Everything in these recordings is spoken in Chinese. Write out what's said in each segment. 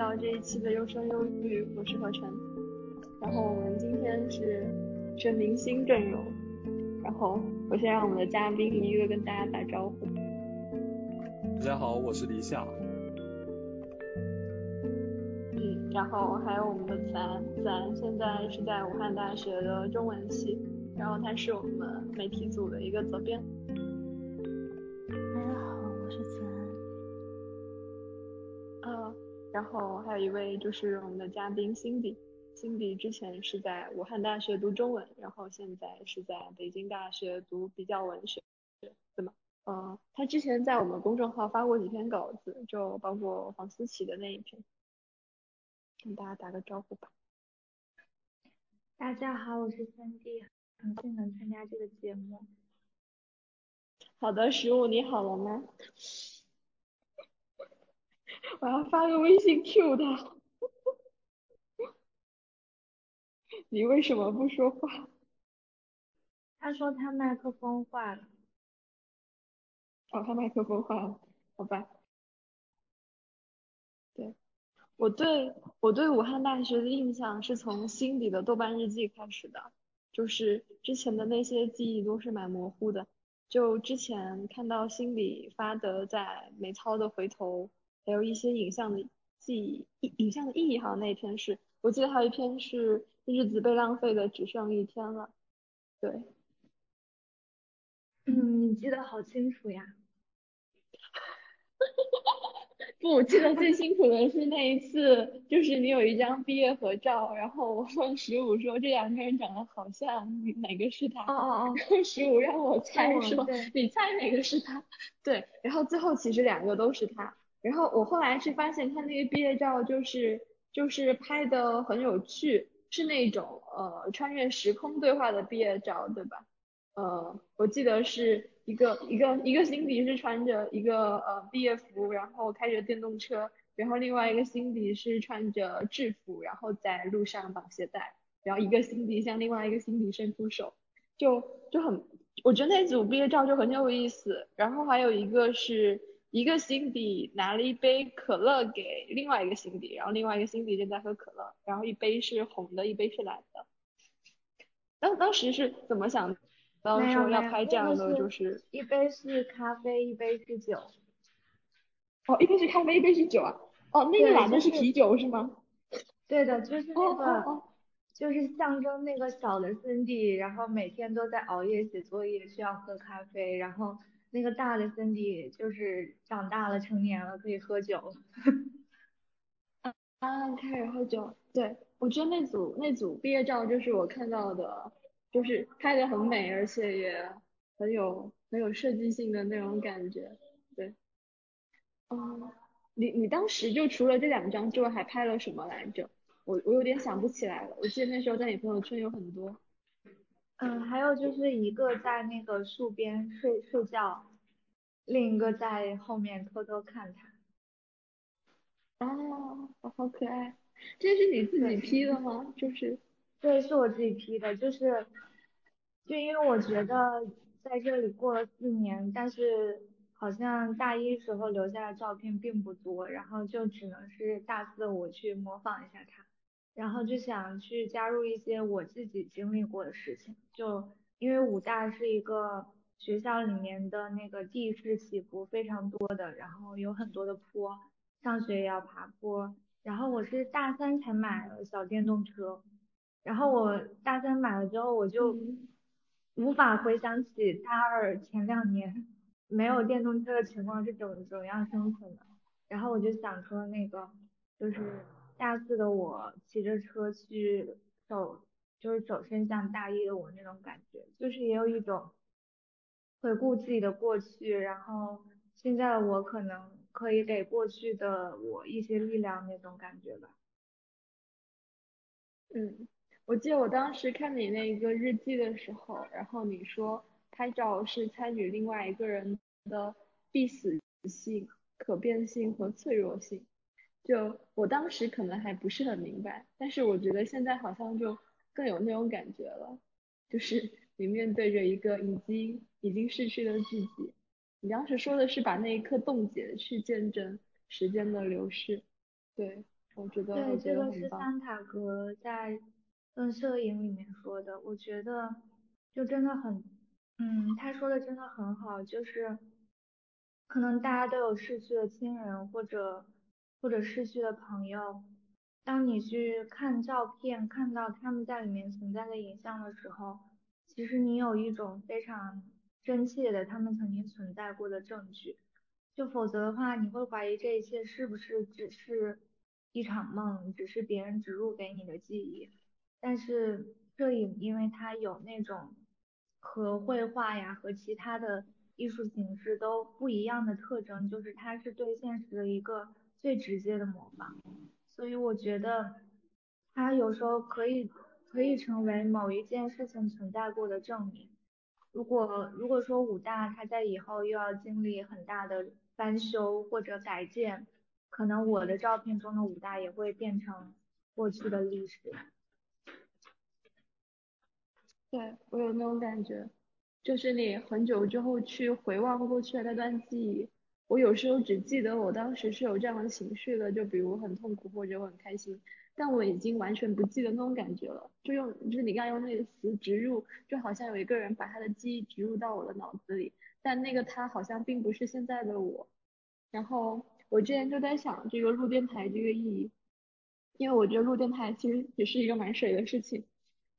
到这一期的优生优育，我是何晨。然后我们今天是全明星阵容，然后我先让我们的嘉宾一个跟大家打招呼。大家好，我是李想。嗯，然后还有我们的子安，子安现在是在武汉大学的中文系，然后他是我们媒体组的一个责编。后还有一位就是我们的嘉宾 Cindy，Cindy 之前是在武汉大学读中文，然后现在是在北京大学读比较文学，对吗？嗯，他之前在我们公众号发过几篇稿子，就包括黄思琪的那一篇，跟大家打个招呼吧。大家好，我是三弟，很高兴能参加这个节目。好的，十五你好了吗？我要发个微信 Q 他。你为什么不说话？他说他麦克风坏了。哦，他麦克风坏了，好吧。对，我对我对武汉大学的印象是从心底的豆瓣日记开始的，就是之前的那些记忆都是蛮模糊的。就之前看到心里发的在美操的回头，还有一些影像的记忆，影像的意义好像那一篇是，我记得还有一篇是日子被浪费的只剩一天了，对。嗯，你记得好清楚呀。不，我记得最清楚的是那一次，就是你有一张毕业合照，然后我问十五说这两个人长得好像，哪个是他？哦哦哦。然后十五让我猜说，你猜哪个是他？对，然后最后其实两个都是他。然后我后来是发现他那个毕业照就是就是拍的很有趣，是那种呃穿越时空对话的毕业照，对吧？呃，我记得是一个一个一个辛迪是穿着一个呃毕业服，然后开着电动车，然后另外一个辛迪是穿着制服，然后在路上绑鞋带，然后一个辛迪向另外一个辛迪伸出手，就就很，我觉得那组毕业照就很有意思。然后还有一个是一个辛迪拿了一杯可乐给另外一个辛迪，然后另外一个辛迪正在喝可乐，然后一杯是红的，一杯是蓝的。当当时是怎么想？当时说要拍这样的，就是一杯是咖啡，一杯是酒。哦，一杯是咖啡，一杯是酒啊。哦，那个蓝的是啤酒是吗？对的，就是那个，就是象征那个小的森迪，然后每天都在熬夜写作业，需要喝咖啡，然后那个大的 Cindy 就是长大了，成年了，可以喝酒。啊，开始喝酒。对，我觉得那组那组毕业照就是我看到的。就是拍的很美，而且也很有很有设计性的那种感觉，对。嗯，你你当时就除了这两张之外还拍了什么来着？我我有点想不起来了。我记得那时候在你朋友圈有很多。嗯，还有就是一个在那个树边睡睡觉，另一个在后面偷偷看他。哦，好可爱。这是你自己 P 的吗？就是。对，是我自己 P 的，就是，就因为我觉得在这里过了四年，但是好像大一时候留下的照片并不多，然后就只能是大四我去模仿一下他，然后就想去加入一些我自己经历过的事情，就因为武大是一个学校里面的那个地势起伏非常多的，然后有很多的坡，上学也要爬坡，然后我是大三才买了小电动车。然后我大三买了之后，我就无法回想起大二前两年没有电动车的情况是怎怎样生存的。然后我就想说，那个就是大四的我骑着车去走，就是走身向大一的我那种感觉，就是也有一种回顾自己的过去，然后现在的我可能可以给过去的我一些力量那种感觉吧。嗯。我记得我当时看你那个日记的时候，然后你说拍照是参与另外一个人的必死性、可变性和脆弱性。就我当时可能还不是很明白，但是我觉得现在好像就更有那种感觉了。就是你面对着一个已经已经逝去的自己，你当时说的是把那一刻冻结，去见证时间的流逝。对，我觉得对，这个是桑塔格在嗯摄影里面说的，我觉得就真的很，嗯，他说的真的很好，就是可能大家都有逝去的亲人或者或者逝去的朋友，当你去看照片，看到他们在里面存在的影像的时候，其实你有一种非常真切的他们曾经存在过的证据。就否则的话，你会怀疑这一切是不是只是一场梦，只是别人植入给你的记忆。但是摄影，因为它有那种和绘画呀和其他的艺术形式都不一样的特征，就是它是对现实的一个最直接的模仿。所以我觉得它有时候可以可以成为某一件事情存在过的证明。如果如果说武大它在以后又要经历很大的翻修或者改建，可能我的照片中的武大也会变成过去的历史。对我有那种感觉，就是你很久之后去回望过去的那段记忆，我有时候只记得我当时是有这样的情绪的，就比如很痛苦或者我很开心，但我已经完全不记得那种感觉了。就用就是你刚用那个词植入，就好像有一个人把他的记忆植入到我的脑子里，但那个他好像并不是现在的我。然后我之前就在想这个录电台这个意义，因为我觉得录电台其实也是一个蛮水的事情，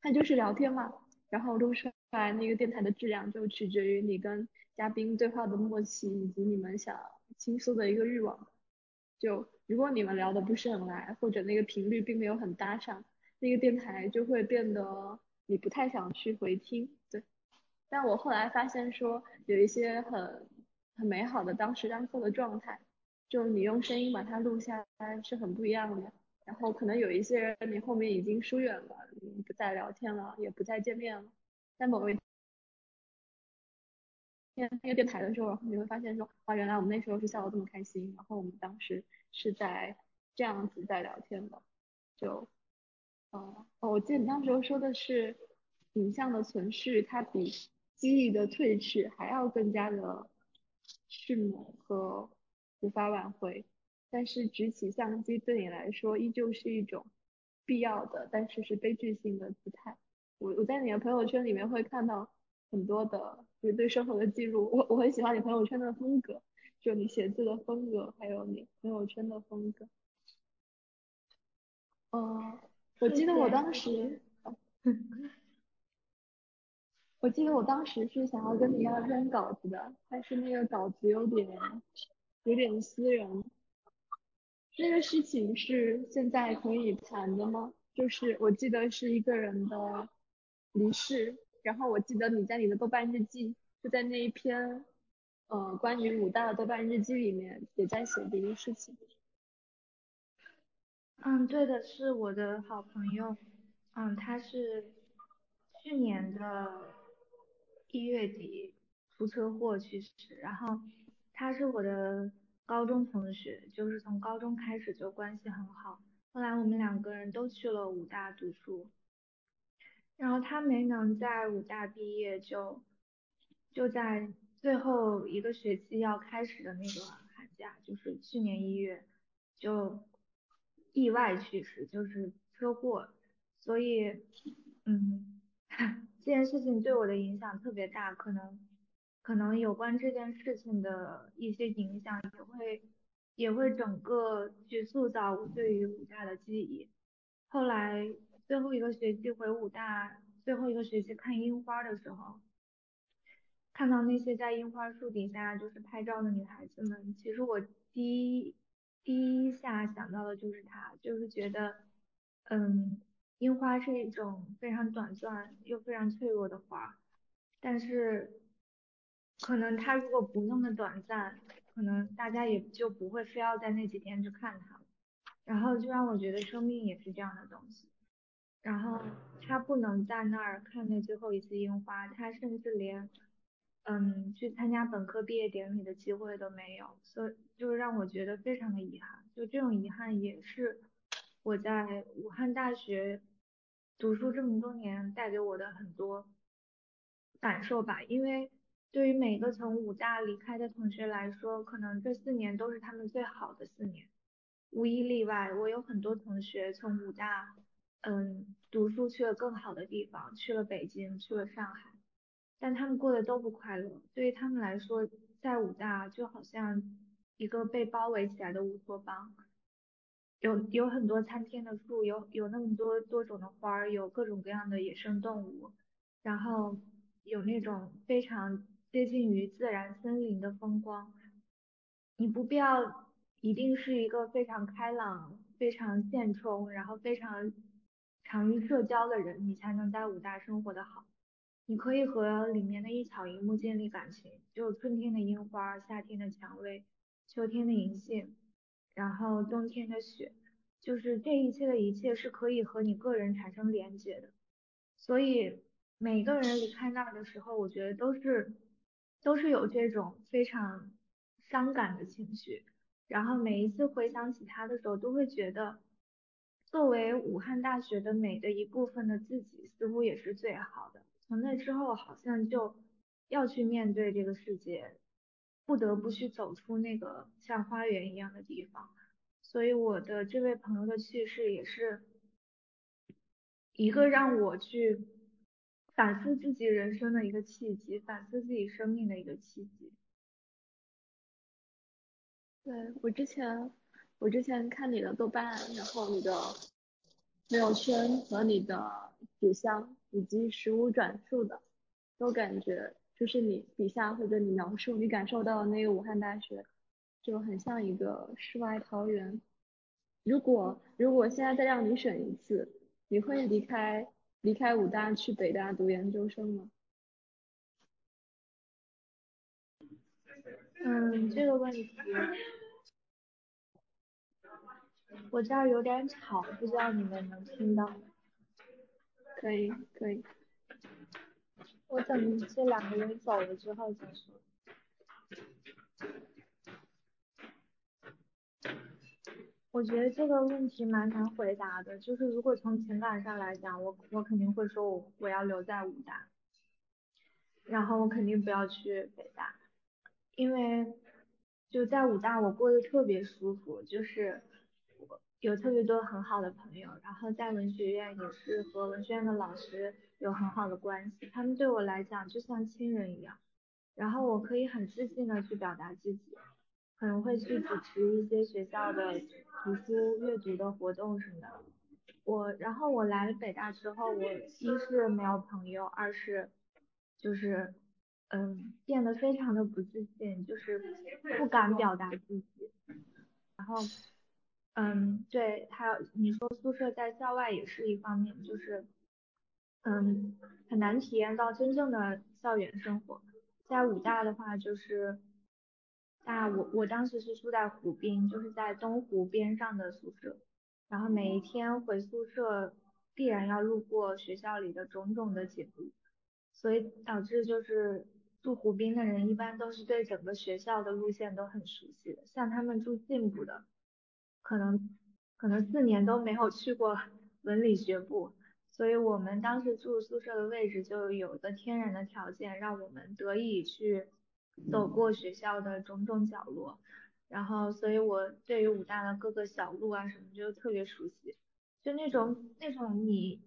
它就是聊天嘛。然后录出来那个电台的质量就取决于你跟嘉宾对话的默契，以及你们想倾诉的一个欲望。就如果你们聊的不是很来，或者那个频率并没有很搭上，那个电台就会变得你不太想去回听。对。但我后来发现说有一些很很美好的当时当刻的状态，就你用声音把它录下来是很不一样的。然后可能有一些人，你后面已经疏远了，不再聊天了，也不再见面了。在某一天那个电台的时候，你会发现说，啊，原来我们那时候是笑得这么开心，然后我们当时是在这样子在聊天的。就，哦，我记得你当时说的是，影像的存续，它比记忆的褪去还要更加的迅猛和无法挽回。但是举起相机对你来说依旧是一种必要的，但是是悲剧性的姿态。我我在你的朋友圈里面会看到很多的就是对生活的记录，我我很喜欢你朋友圈的风格，就你写字的风格，还有你朋友圈的风格。嗯，我记得我当时，我记得我当时是想要跟你要一篇稿子的，但是那个稿子有点有点私人。那个事情是现在可以谈的吗？就是我记得是一个人的离世，然后我记得你在你的豆瓣日记，就在那一篇呃关于武大的豆瓣日记里面也在写这个事情。嗯，对的，是我的好朋友，嗯，他是去年的一月底出车祸去世，然后他是我的。高中同学就是从高中开始就关系很好，后来我们两个人都去了武大读书，然后他没能在武大毕业，就就在最后一个学期要开始的那个寒假，就是去年一月就意外去世，就是车祸，所以嗯，这件事情对我的影响特别大，可能。可能有关这件事情的一些影响也会也会整个去塑造我对于武大的记忆。后来最后一个学期回武大，最后一个学期看樱花的时候，看到那些在樱花树底下就是拍照的女孩子们，其实我第一第一下想到的就是她，就是觉得，嗯，樱花是一种非常短暂又非常脆弱的花，但是。可能它如果不那么短暂，可能大家也就不会非要在那几天去看它。然后就让我觉得生命也是这样的东西。然后他不能在那儿看那最后一次樱花，他甚至连嗯去参加本科毕业典礼的机会都没有，所以就是让我觉得非常的遗憾。就这种遗憾也是我在武汉大学读书这么多年带给我的很多感受吧，因为。对于每个从武大离开的同学来说，可能这四年都是他们最好的四年。无一例外，我有很多同学从武大，嗯，读书去了更好的地方，去了北京，去了上海，但他们过得都不快乐。对于他们来说，在武大就好像一个被包围起来的乌托邦，有有很多参天的树，有有那么多多种的花儿，有各种各样的野生动物，然后有那种非常接近于自然森林的风光。你不必要一定是一个非常开朗、非常现充，然后非常常于社交的人，你才能在武大生活的好。你可以和里面的一草一木建立感情，就春天的樱花，夏天的蔷薇，秋天的银杏，然后冬天的雪，就是这一切的一切是可以和你个人产生连接的。所以每个人离开那儿的时候，我觉得都是都是有这种非常。伤感的情绪，然后每一次回想起他的时候，都会觉得，作为武汉大学的美的一部分的自己，似乎也是最好的。从那之后，好像就要去面对这个世界，不得不去走出那个像花园一样的地方。所以我的这位朋友的去世，也是一个让我去反思自己人生的一个契机，反思自己生命的一个契机。对我之前，我之前看你的豆瓣，然后你的朋友圈和你的纸箱以及实物转述的，都感觉就是你笔下或者你描述你感受到那个武汉大学，就很像一个世外桃源。如果如果现在再让你选一次，你会离开离开武大去北大读研究生吗？嗯，这个问题，我这儿有点吵，不知道你们能听到？可以，可以。我等这两个人走了之后再说。我觉得这个问题蛮难回答的，就是如果从情感上来讲，我我肯定会说我我要留在武大，然后我肯定不要去北大。因为就在武大，我过得特别舒服，就是有特别多很好的朋友，然后在文学院也是和文学院的老师有很好的关系，他们对我来讲就像亲人一样，然后我可以很自信的去表达自己，可能会去主持一些学校的图书阅读的活动什么的。我然后我来了北大之后，我一是没有朋友，二是就是。嗯，变得非常的不自信，就是不敢表达自己。然后，嗯，对，还有你说宿舍在校外也是一方面，就是，嗯，很难体验到真正的校园生活。在武大的话，就是，大我我当时是住在湖滨，就是在东湖边上的宿舍。然后每一天回宿舍，必然要路过学校里的种种的景物，所以导致就是。住湖滨的人一般都是对整个学校的路线都很熟悉的，像他们住进部的，可能可能四年都没有去过 文理学部，所以我们当时住宿舍的位置就有个天然的条件，让我们得以去走过学校的种种角落，然后所以我对于武大的各个小路啊什么就特别熟悉，就那种那种你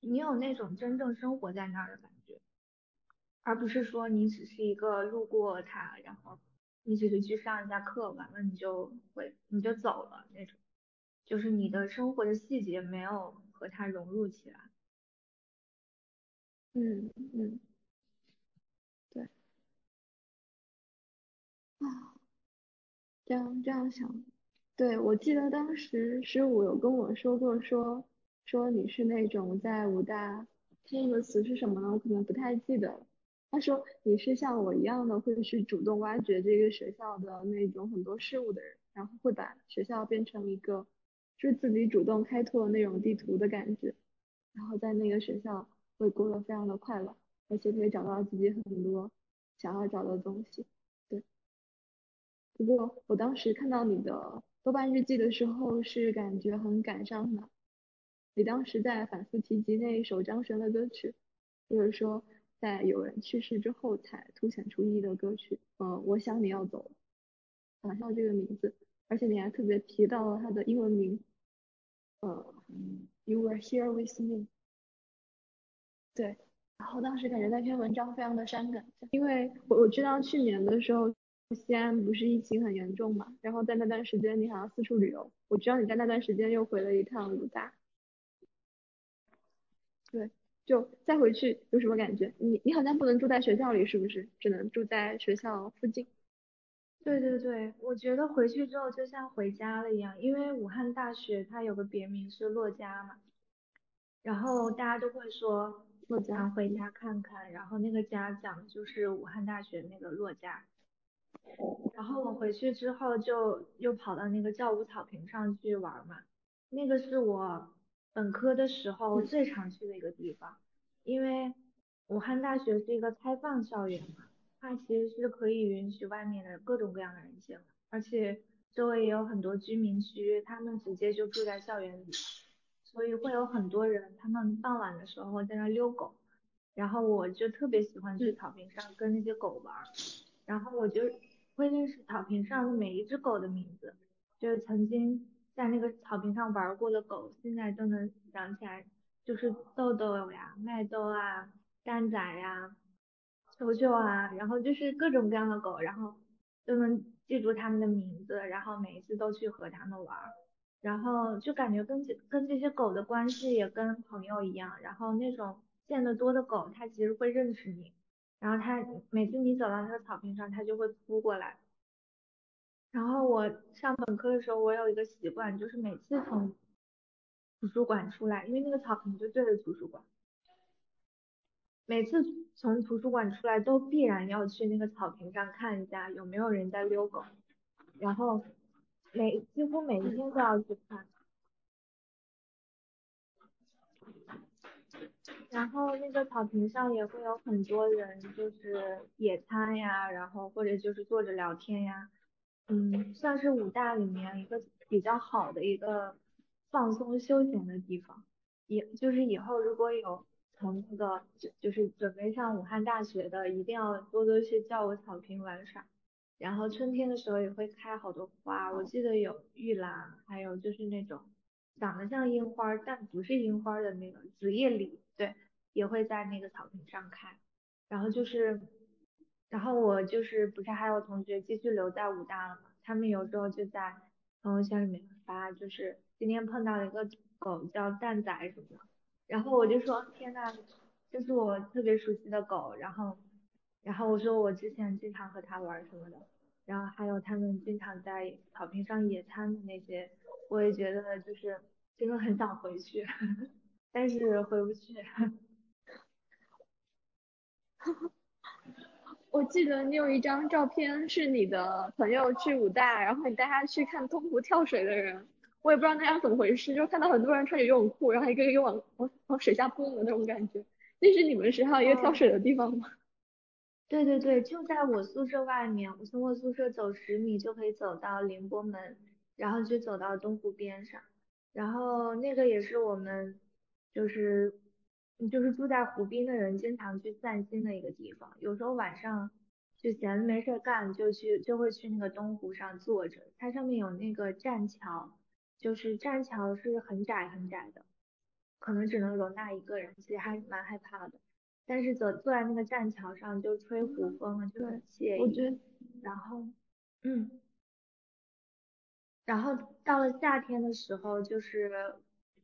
你有那种真正生活在那儿的感觉。而不是说你只是一个路过它，然后你只是去上一下课，完了你就会你就走了那种，就是你的生活的细节没有和它融入起来。嗯嗯，对，啊，这样这样想，对我记得当时十五有跟我说过，说说你是那种在武大，他用的词是什么呢？我可能不太记得了。他说你是像我一样的会去主动挖掘这个学校的那种很多事物的人，然后会把学校变成一个是自己主动开拓那种地图的感觉，然后在那个学校会过得非常的快乐，而且可以找到自己很多想要找的东西。对，不过我当时看到你的豆瓣日记的时候是感觉很感伤的，你当时在反复提及那一首张悬的歌曲，就是说。在有人去世之后才凸显出意义的歌曲，嗯，我想你要走了，想笑这个名字，而且你还特别提到了它的英文名，呃，You were here with me。对，然后当时感觉那篇文章非常的伤感，因为我我知道去年的时候西安不是疫情很严重嘛，然后在那段时间你好像四处旅游，我知道你在那段时间又回了一趟武大。对，就再回去有什么感觉？你你好像不能住在学校里，是不是？只能住在学校附近。对对对，我觉得回去之后就像回家了一样，因为武汉大学它有个别名是洛家嘛，然后大家都会说洛家回家看看，然后那个家讲的就是武汉大学那个洛家。然后我回去之后就又跑到那个教务草坪上去玩嘛，那个是我。本科的时候最常去的一个地方，因为武汉大学是一个开放校园嘛，它其实是可以允许外面的各种各样的人进来，而且周围也有很多居民区，他们直接就住在校园里，所以会有很多人，他们傍晚的时候在那遛狗，然后我就特别喜欢去草坪上跟那些狗玩，然后我就会认识草坪上的每一只狗的名字，就是曾经。在那个草坪上玩过的狗，现在都能想起来，就是豆豆呀、麦豆啊、蛋仔呀、球球啊，然后就是各种各样的狗，然后都能记住它们的名字，然后每一次都去和它们玩，然后就感觉跟这跟这些狗的关系也跟朋友一样，然后那种见得多的狗，它其实会认识你，然后它每次你走到那个草坪上，它就会扑过来。然后我上本科的时候，我有一个习惯，就是每次从图书馆出来，因为那个草坪就对着图书馆，每次从图书馆出来都必然要去那个草坪上看一下有没有人在遛狗，然后每几乎每一天都要去看。然后那个草坪上也会有很多人，就是野餐呀，然后或者就是坐着聊天呀。嗯，算是武大里面一个比较好的一个放松休闲的地方，以就是以后如果有从那个就就是准备上武汉大学的，一定要多多去教我草坪玩耍。然后春天的时候也会开好多花，我记得有玉兰，还有就是那种长得像樱花但不是樱花的那个紫叶李，对，也会在那个草坪上开。然后就是。然后我就是不是还有同学继续留在武大了嘛？他们有时候就在朋友圈里面发，就是今天碰到一个狗叫蛋仔什么的，然后我就说天呐，这是我特别熟悉的狗，然后然后我说我之前经常和它玩什么的，然后还有他们经常在草坪上野餐的那些，我也觉得就是真的很想回去，但是回不去。我记得你有一张照片是你的朋友去武大，然后你带他去看东湖跳水的人，我也不知道那样怎么回事，就看到很多人穿着游泳裤，然后一个一个往往往水下蹦的那种感觉。那是你们学校一个跳水的地方吗？对对对，就在我宿舍外面，我从我宿舍走十米就可以走到凌波门，然后就走到东湖边上，然后那个也是我们就是。就是住在湖滨的人经常去散心的一个地方，有时候晚上就闲着没事干，就去就会去那个东湖上坐着。它上面有那个栈桥，就是栈桥是很窄很窄的，可能只能容纳一个人，其实还蛮害怕的。但是走坐在那个栈桥上就吹湖风，就很惬意。我觉得，然后，嗯，然后到了夏天的时候，就是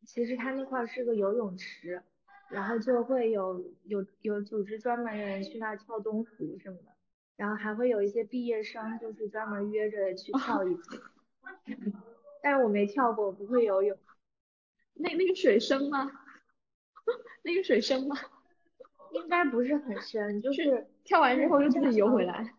其实它那块是个游泳池。然后就会有有有组织专门的人去那跳东湖什么的，然后还会有一些毕业生就是专门约着去跳一次，但是我没跳过，我不会游泳。那那个水深吗？那个水深吗？应该不是很深，就是跳完之后就自己游回来。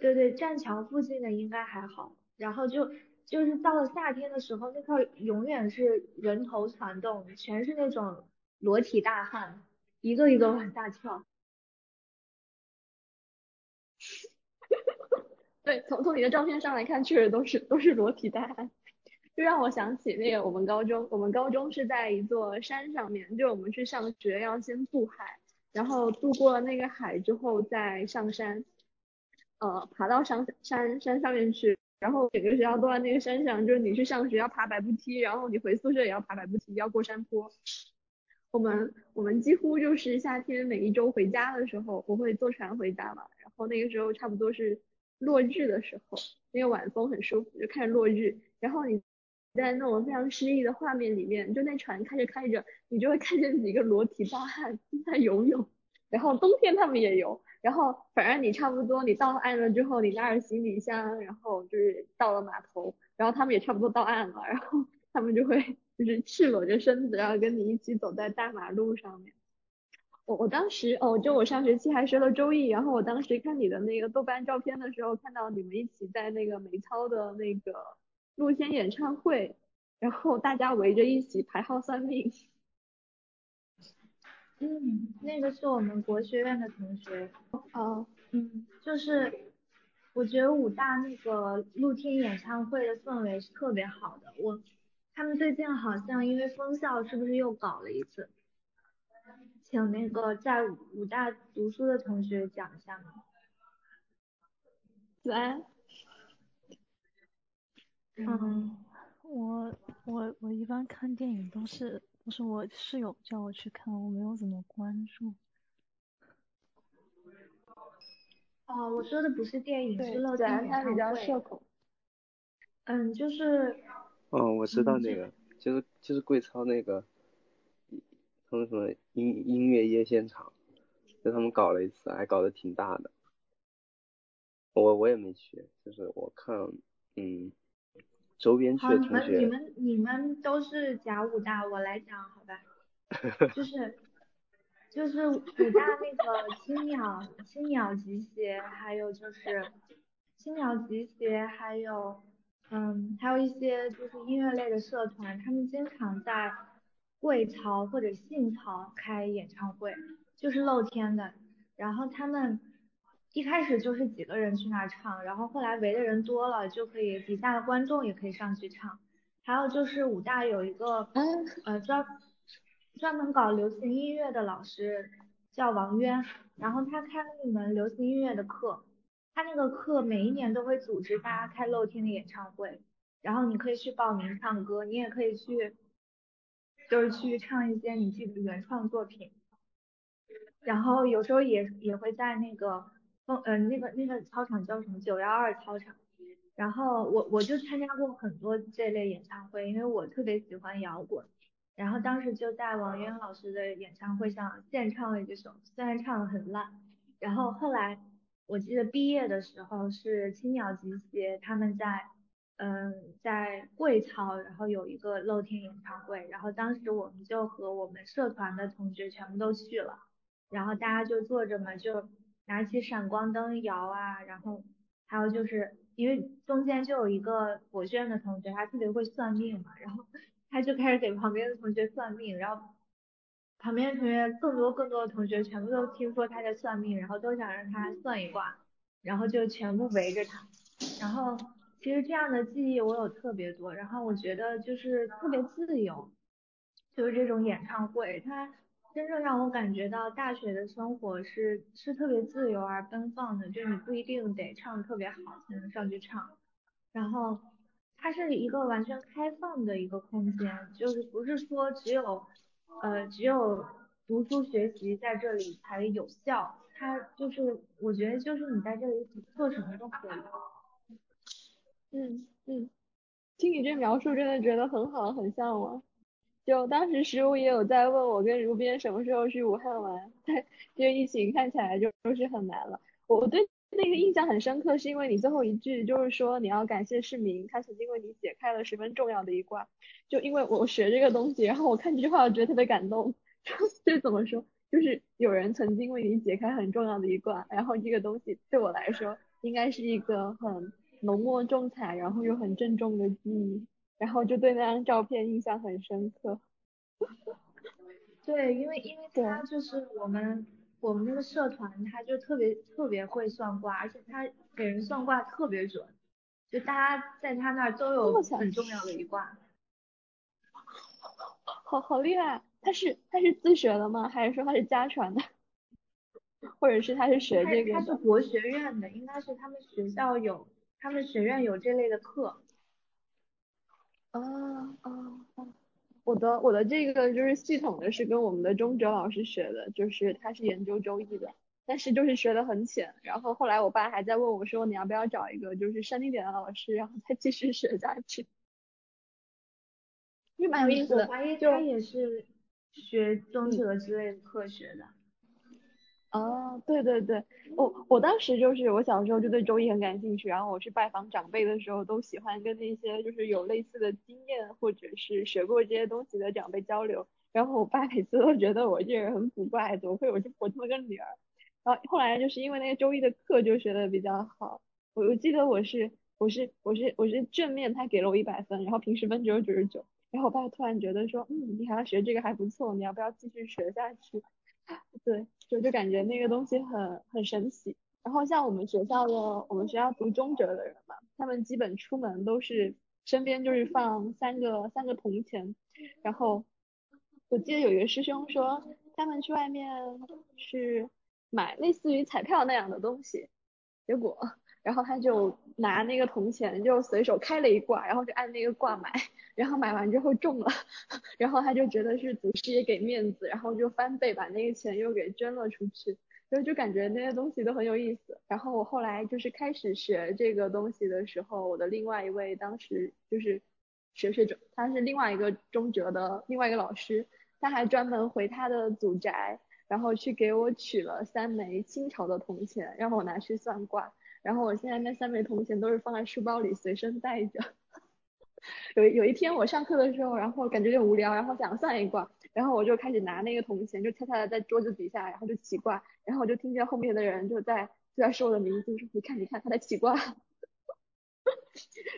对对，栈桥附近的应该还好。然后就就是到了夏天的时候，那块永远是人头攒动，全是那种。裸体大汉，一个一个往下跳。对，从从你的照片上来看，确实都是都是裸体大汉，就让我想起那个我们高中，我们高中是在一座山上面，就我们去上学要先渡海，然后渡过了那个海之后再上山，呃，爬到上山山上面去，然后整个学校都在那个山上，就是你去上学要爬百步梯，然后你回宿舍也要爬百步梯，要过山坡。我们我们几乎就是夏天每一周回家的时候，我会坐船回家嘛，然后那个时候差不多是落日的时候，因为晚风很舒服，就看着落日，然后你在那种非常诗意的画面里面，就那船开着开着，你就会看见几个裸体大汉在游泳，然后冬天他们也游，然后反正你差不多你到岸了之后，你拉着行李箱，然后就是到了码头，然后他们也差不多到岸了，然后他们就会。就是赤裸着身子，然后跟你一起走在大马路上面。我我当时哦，就我上学期还学了周易，然后我当时看你的那个豆瓣照片的时候，看到你们一起在那个梅操的那个露天演唱会，然后大家围着一起排号算命。嗯，那个是我们国学院的同学。哦，嗯，就是我觉得武大那个露天演唱会的氛围是特别好的，我。他们最近好像因为封校，是不是又搞了一次？请那个在武大读书的同学讲一下吗？子安。嗯，我我我一般看电影都是都是我室友叫我去看，我没有怎么关注。哦，我说的不是电影，是乐天演唱会。比较社恐。嗯，就是。哦，我知道那个，就是就是贵超那个，他们什么音音乐夜现场，就他们搞了一次，还搞得挺大的。我我也没去，就是我看，嗯，周边去的同学。你们你们你们都是甲午大，我来讲好吧？就是就是武大那个青鸟青鸟集协，还有就是青鸟集协，还有。嗯，还有一些就是音乐类的社团，他们经常在贵曹或者信曹开演唱会，就是露天的。然后他们一开始就是几个人去那儿唱，然后后来围的人多了，就可以底下的观众也可以上去唱。还有就是武大有一个呃专专门搞流行音乐的老师叫王渊，然后他开了一门流行音乐的课。他那个课每一年都会组织大家开露天的演唱会，然后你可以去报名唱歌，你也可以去，就是去唱一些你自己的原创作品。然后有时候也也会在那个风呃那个那个操场叫什么九幺二操场，然后我我就参加过很多这类演唱会，因为我特别喜欢摇滚，然后当时就在王源老师的演唱会上献唱了一首，虽然唱的很烂，然后后来。我记得毕业的时候是青鸟集协他们在，嗯，在贵操，然后有一个露天演唱会，然后当时我们就和我们社团的同学全部都去了，然后大家就坐着嘛，就拿起闪光灯摇啊，然后还有就是因为中间就有一个国学院的同学，他特别会算命嘛，然后他就开始给旁边的同学算命，然后。旁边同学更多更多的同学全部都听说他在算命，然后都想让他算一卦，然后就全部围着他。然后其实这样的记忆我有特别多，然后我觉得就是特别自由，就是这种演唱会，它真正让我感觉到大学的生活是是特别自由而奔放的，就你不一定得唱特别好才能上去唱，然后它是一个完全开放的一个空间，就是不是说只有。呃，只有读书学习在这里才有效。它就是，我觉得就是你在这里做什么都可以。嗯嗯，听你这描述，真的觉得很好，很向往。就当时十五也有在问我跟如边什么时候去武汉玩，但这疫情看起来就都是很难了。我对那个印象很深刻，是因为你最后一句就是说你要感谢市民，他曾经为你解开了十分重要的一卦。就因为我学这个东西，然后我看这句话，我觉得特别感动。就怎么说，就是有人曾经为你解开很重要的一卦，然后这个东西对我来说，应该是一个很浓墨重彩，然后又很郑重的记忆，然后就对那张照片印象很深刻。对，因为因为他就是我们我们那个社团，他就特别特别会算卦，而且他给人算卦特别准，就大家在他那儿都有很重要的一卦。好好厉害！他是他是自学的吗？还是说他是家传的？或者是他是学这个？他是国学院的，应该是他们学校有他们学院有这类的课。啊啊啊！我的我的这个就是系统的是跟我们的中哲老师学的，就是他是研究周易的，但是就是学的很浅。然后后来我爸还在问我说，你要不要找一个就是深一点的老师，然后再继续学下去。就蛮有意思的。我怀疑他也是学中哲之类的科学的。啊，对对对，我我当时就是我小时候就对周易很感兴趣，然后我去拜访长辈的时候，都喜欢跟那些就是有类似的经验或者是学过这些东西的长辈交流。然后我爸每次都觉得我这人很古怪，怎么会有这么这么个女儿？然后后来就是因为那个周易的课就学的比较好，我我记得我是我是我是我是正面他给了我一百分，然后平时分只有九十九。然后我爸突然觉得说，嗯，你还要学这个还不错，你要不要继续学下去？对，就就感觉那个东西很很神奇。然后像我们学校的，我们学校读中哲的人嘛，他们基本出门都是身边就是放三个三个铜钱。然后我记得有一个师兄说，他们去外面去买类似于彩票那样的东西，结果然后他就拿那个铜钱就随手开了一卦，然后就按那个卦买。然后买完之后中了，然后他就觉得是祖师爷给面子，然后就翻倍把那个钱又给捐了出去，所以就感觉那些东西都很有意思。然后我后来就是开始学这个东西的时候，我的另外一位当时就是学学者，他是另外一个中哲的另外一个老师，他还专门回他的祖宅，然后去给我取了三枚清朝的铜钱，让我拿去算卦。然后我现在那三枚铜钱都是放在书包里随身带着。有有一天我上课的时候，然后感觉有点无聊，然后想算一卦，然后我就开始拿那个铜钱，就悄悄的在桌子底下，然后就起卦，然后我就听见后面的人就在就在说我的名字，说你看你看他在起卦，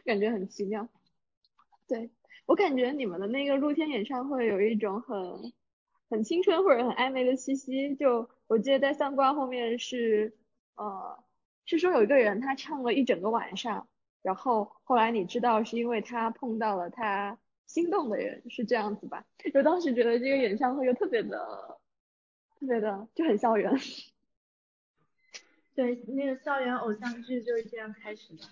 感觉很奇妙。对我感觉你们的那个露天演唱会有一种很很青春或者很暧昧的气息，就我记得在三卦后面是呃是说有一个人他唱了一整个晚上。然后后来你知道是因为他碰到了他心动的人，是这样子吧？就当时觉得这个演唱会又特别的，特别的就很校园。对，那个校园偶像剧就是这样开始的。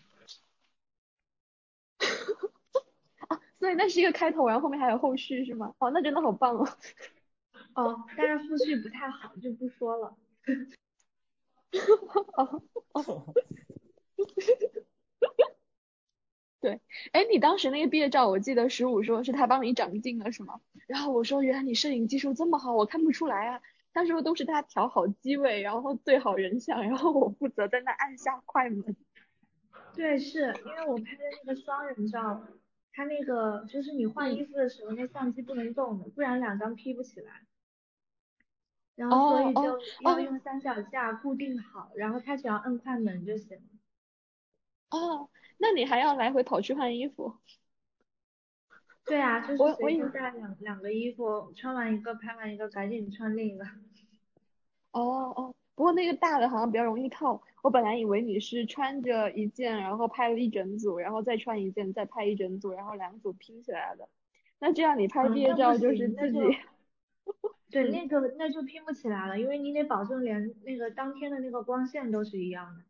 啊，所以那是一个开头，然后后面还有后续是吗？哦，那真的好棒哦。哦，但是后续不太好，就不说了。哦哦。对，哎，你当时那个毕业照，我记得十五说是他帮你长镜了，是吗？然后我说，原来你摄影技术这么好，我看不出来啊。他说都是他调好机位，然后对好人像，然后我负责在那按下快门。对，是因为我拍的那个双人照，他那个就是你换衣服的时候，那相机不能动的，不然两张 P 不起来。然后所以就要用三脚架固定好，然后他只要摁快门就行了。哦。那你还要来回跑去换衣服？对啊，就是随身带两两个衣服，穿完一个拍完一个，赶紧穿另一个。哦哦，不过那个大的好像比较容易套。我本来以为你是穿着一件，然后拍了一整组，然后再穿一件，再拍一整组，然后两组拼起来的。那这样你拍毕业照就是自己。对，那个那就拼不起来了，因为你得保证连那个当天的那个光线都是一样的。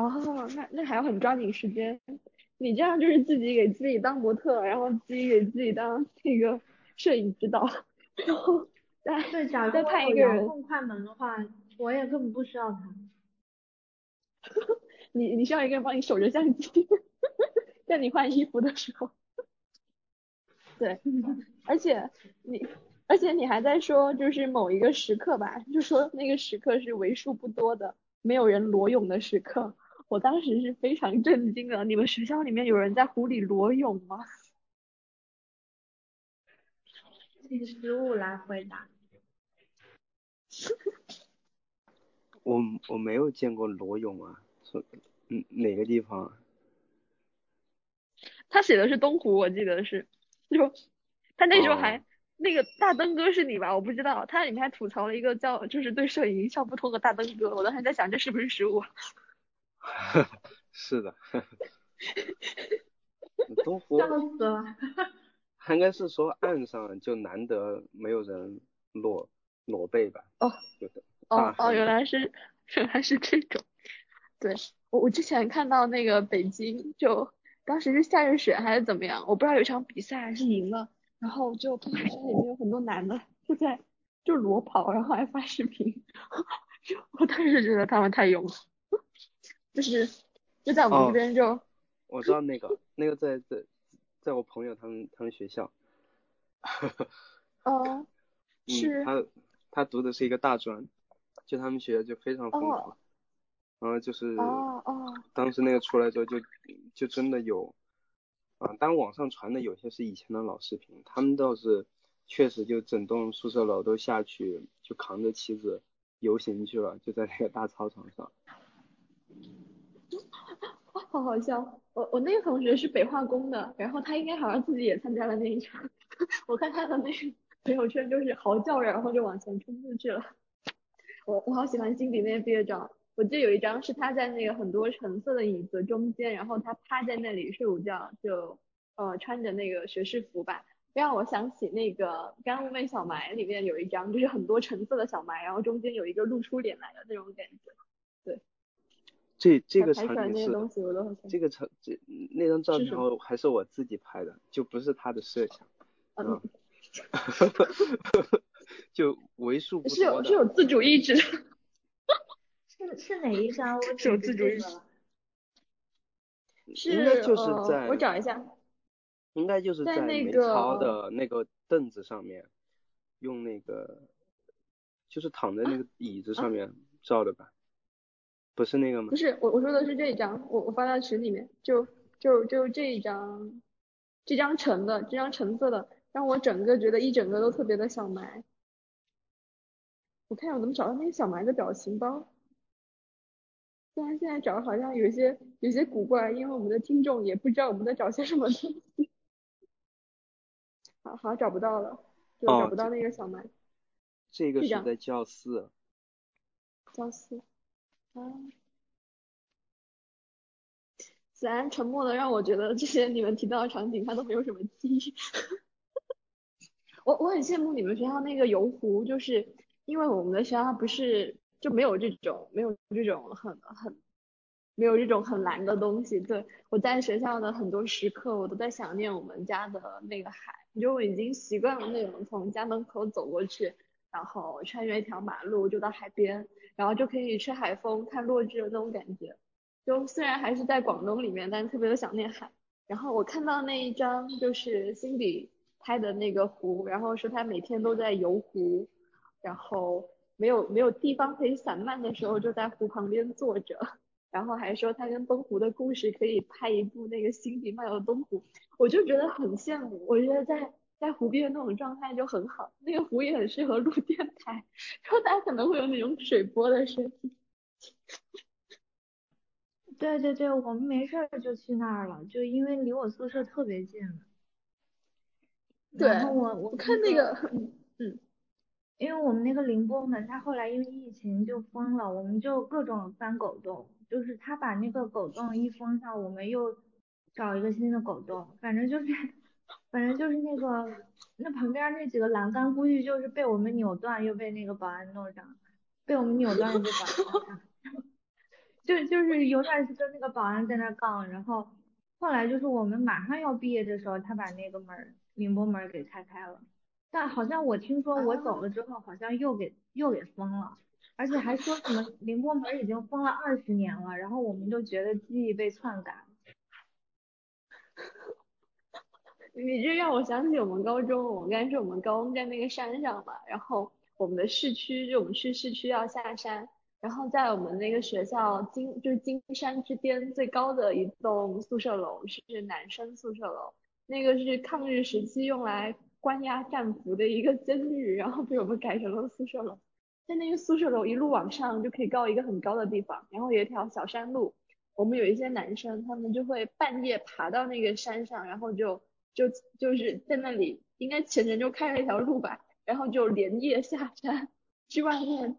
哦，那那还要很抓紧时间。你这样就是自己给自己当模特，然后自己给自己当那个摄影指导，然后 再对，假如再派一个人控快门的话，我也根本不需要他。你你需要一个人帮你守着相机，在你换衣服的时候。对，而且你而且你还在说就是某一个时刻吧，就说那个时刻是为数不多的没有人裸泳的时刻。我当时是非常震惊的，你们学校里面有人在湖里裸泳吗？请失误来回答。我我没有见过裸泳啊，说嗯哪个地方？啊他写的是东湖，我记得是，就他那时候还那个大灯哥是你吧？我不知道，他里面还吐槽了一个叫就是对摄影一窍不通的大灯哥，我当时在想这是不是失误？是的，东湖笑死了，他应该是说岸上就难得没有人裸裸背吧？哦，哦哦，原来是原来是这种，对，我我之前看到那个北京就当时是下着雪还是怎么样，我不知道有场比赛还是赢了，然后就朋友圈里面有很多男的就在就裸跑，然后还发视频，就我当时觉得他们太勇了，就是就在我们这边就我知道那个那个在在在我朋友他们他们学校，哦，是他他读的是一个大专，就他们学校就非常疯狂。然后就是哦哦，当时那个出来之后就就真的有，啊，当网上传的有些是以前的老视频，他们倒是确实就整栋宿舍楼都下去，就扛着旗子游行去了，就在那个大操场上。好好笑，我我那个同学是北化工的，然后他应该好像自己也参加了那一场，我看他的那个朋友圈就是嚎叫，然后就往前冲出去了。我我好喜欢辛迪那毕业照。我记得有一张是他在那个很多橙色的椅子中间，然后他趴在那里睡午觉，就呃穿着那个学士服吧，让我想起那个《干物妹小埋》里面有一张，就是很多橙色的小埋，然后中间有一个露出脸来的那种感觉。对，这这个场景是这个场这那张照片还是我自己拍的，就不是他的设想。嗯。就为数不多是有是有自主意志。是是哪一张？我是有自主意识。是应该就是在我找一下。应该就是在美操的那个凳子上面，用那个就是躺在那个椅子上面照的吧？不是那个吗？不是，我我说的是这一张，我我发到群里面，就就就这一张，这张橙的，这张橙色的，让我整个觉得一整个都特别的小埋。我看我能找到那个小埋的表情包。虽然现在找好像有些有些古怪，因为我们的听众也不知道我们在找些什么东西。好好找不到了，就找不到那个小麦。这个是在教室。教室。啊。自然沉默的让我觉得这些你们提到的场景，他都没有什么记忆。我我很羡慕你们学校那个游湖，就是因为我们的学校不是。就没有这种没有这种很很没有这种很蓝的东西。对我在学校的很多时刻，我都在想念我们家的那个海。就我已经习惯了那种从家门口走过去，然后穿越一条马路就到海边，然后就可以吹海风、看落日的那种感觉。就虽然还是在广东里面，但特别的想念海。然后我看到那一张就是辛迪拍的那个湖，然后说他每天都在游湖，然后。没有没有地方可以散漫的时候，就在湖旁边坐着，然后还说他跟东湖的故事可以拍一部那个《心底漫游东湖》，我就觉得很羡慕。我觉得在在湖边那种状态就很好，那个湖也很适合录电台，然后大家可能会有那种水波的声音。对对对，我们没事儿就去那儿了，就因为离我宿舍特别近。对，我我看那个，嗯。因为我们那个宁波门，它后来因为疫情就封了，我们就各种翻狗洞，就是他把那个狗洞一封上，我们又找一个新的狗洞，反正就是，反正就是那个那旁边那几个栏杆，估计就是被我们扭断，又被那个保安弄上，被我们扭断又被保安，就就是永远是跟那个保安在那杠，然后后来就是我们马上要毕业的时候，他把那个门宁波门给拆开了。但好像我听说我走了之后，好像又给又给封了，而且还说什么 宁波门已经封了二十年了，然后我们就觉得记忆被篡改。你这让我想起我们高中，我们刚才说我们高中在那个山上嘛，然后我们的市区就我们去市区要下山，然后在我们那个学校金就是金山之巅最高的一栋宿舍楼是男生宿舍楼，那个是抗日时期用来。关押战俘的一个 监狱，然后被我们改成了宿舍楼。在那个宿舍楼一路往上就可以到一个很高的地方，然后有一条小山路。我们有一些男生，他们就会半夜爬到那个山上，然后就就就是在那里，应该前人就开了一条路吧，然后就连夜下山去外面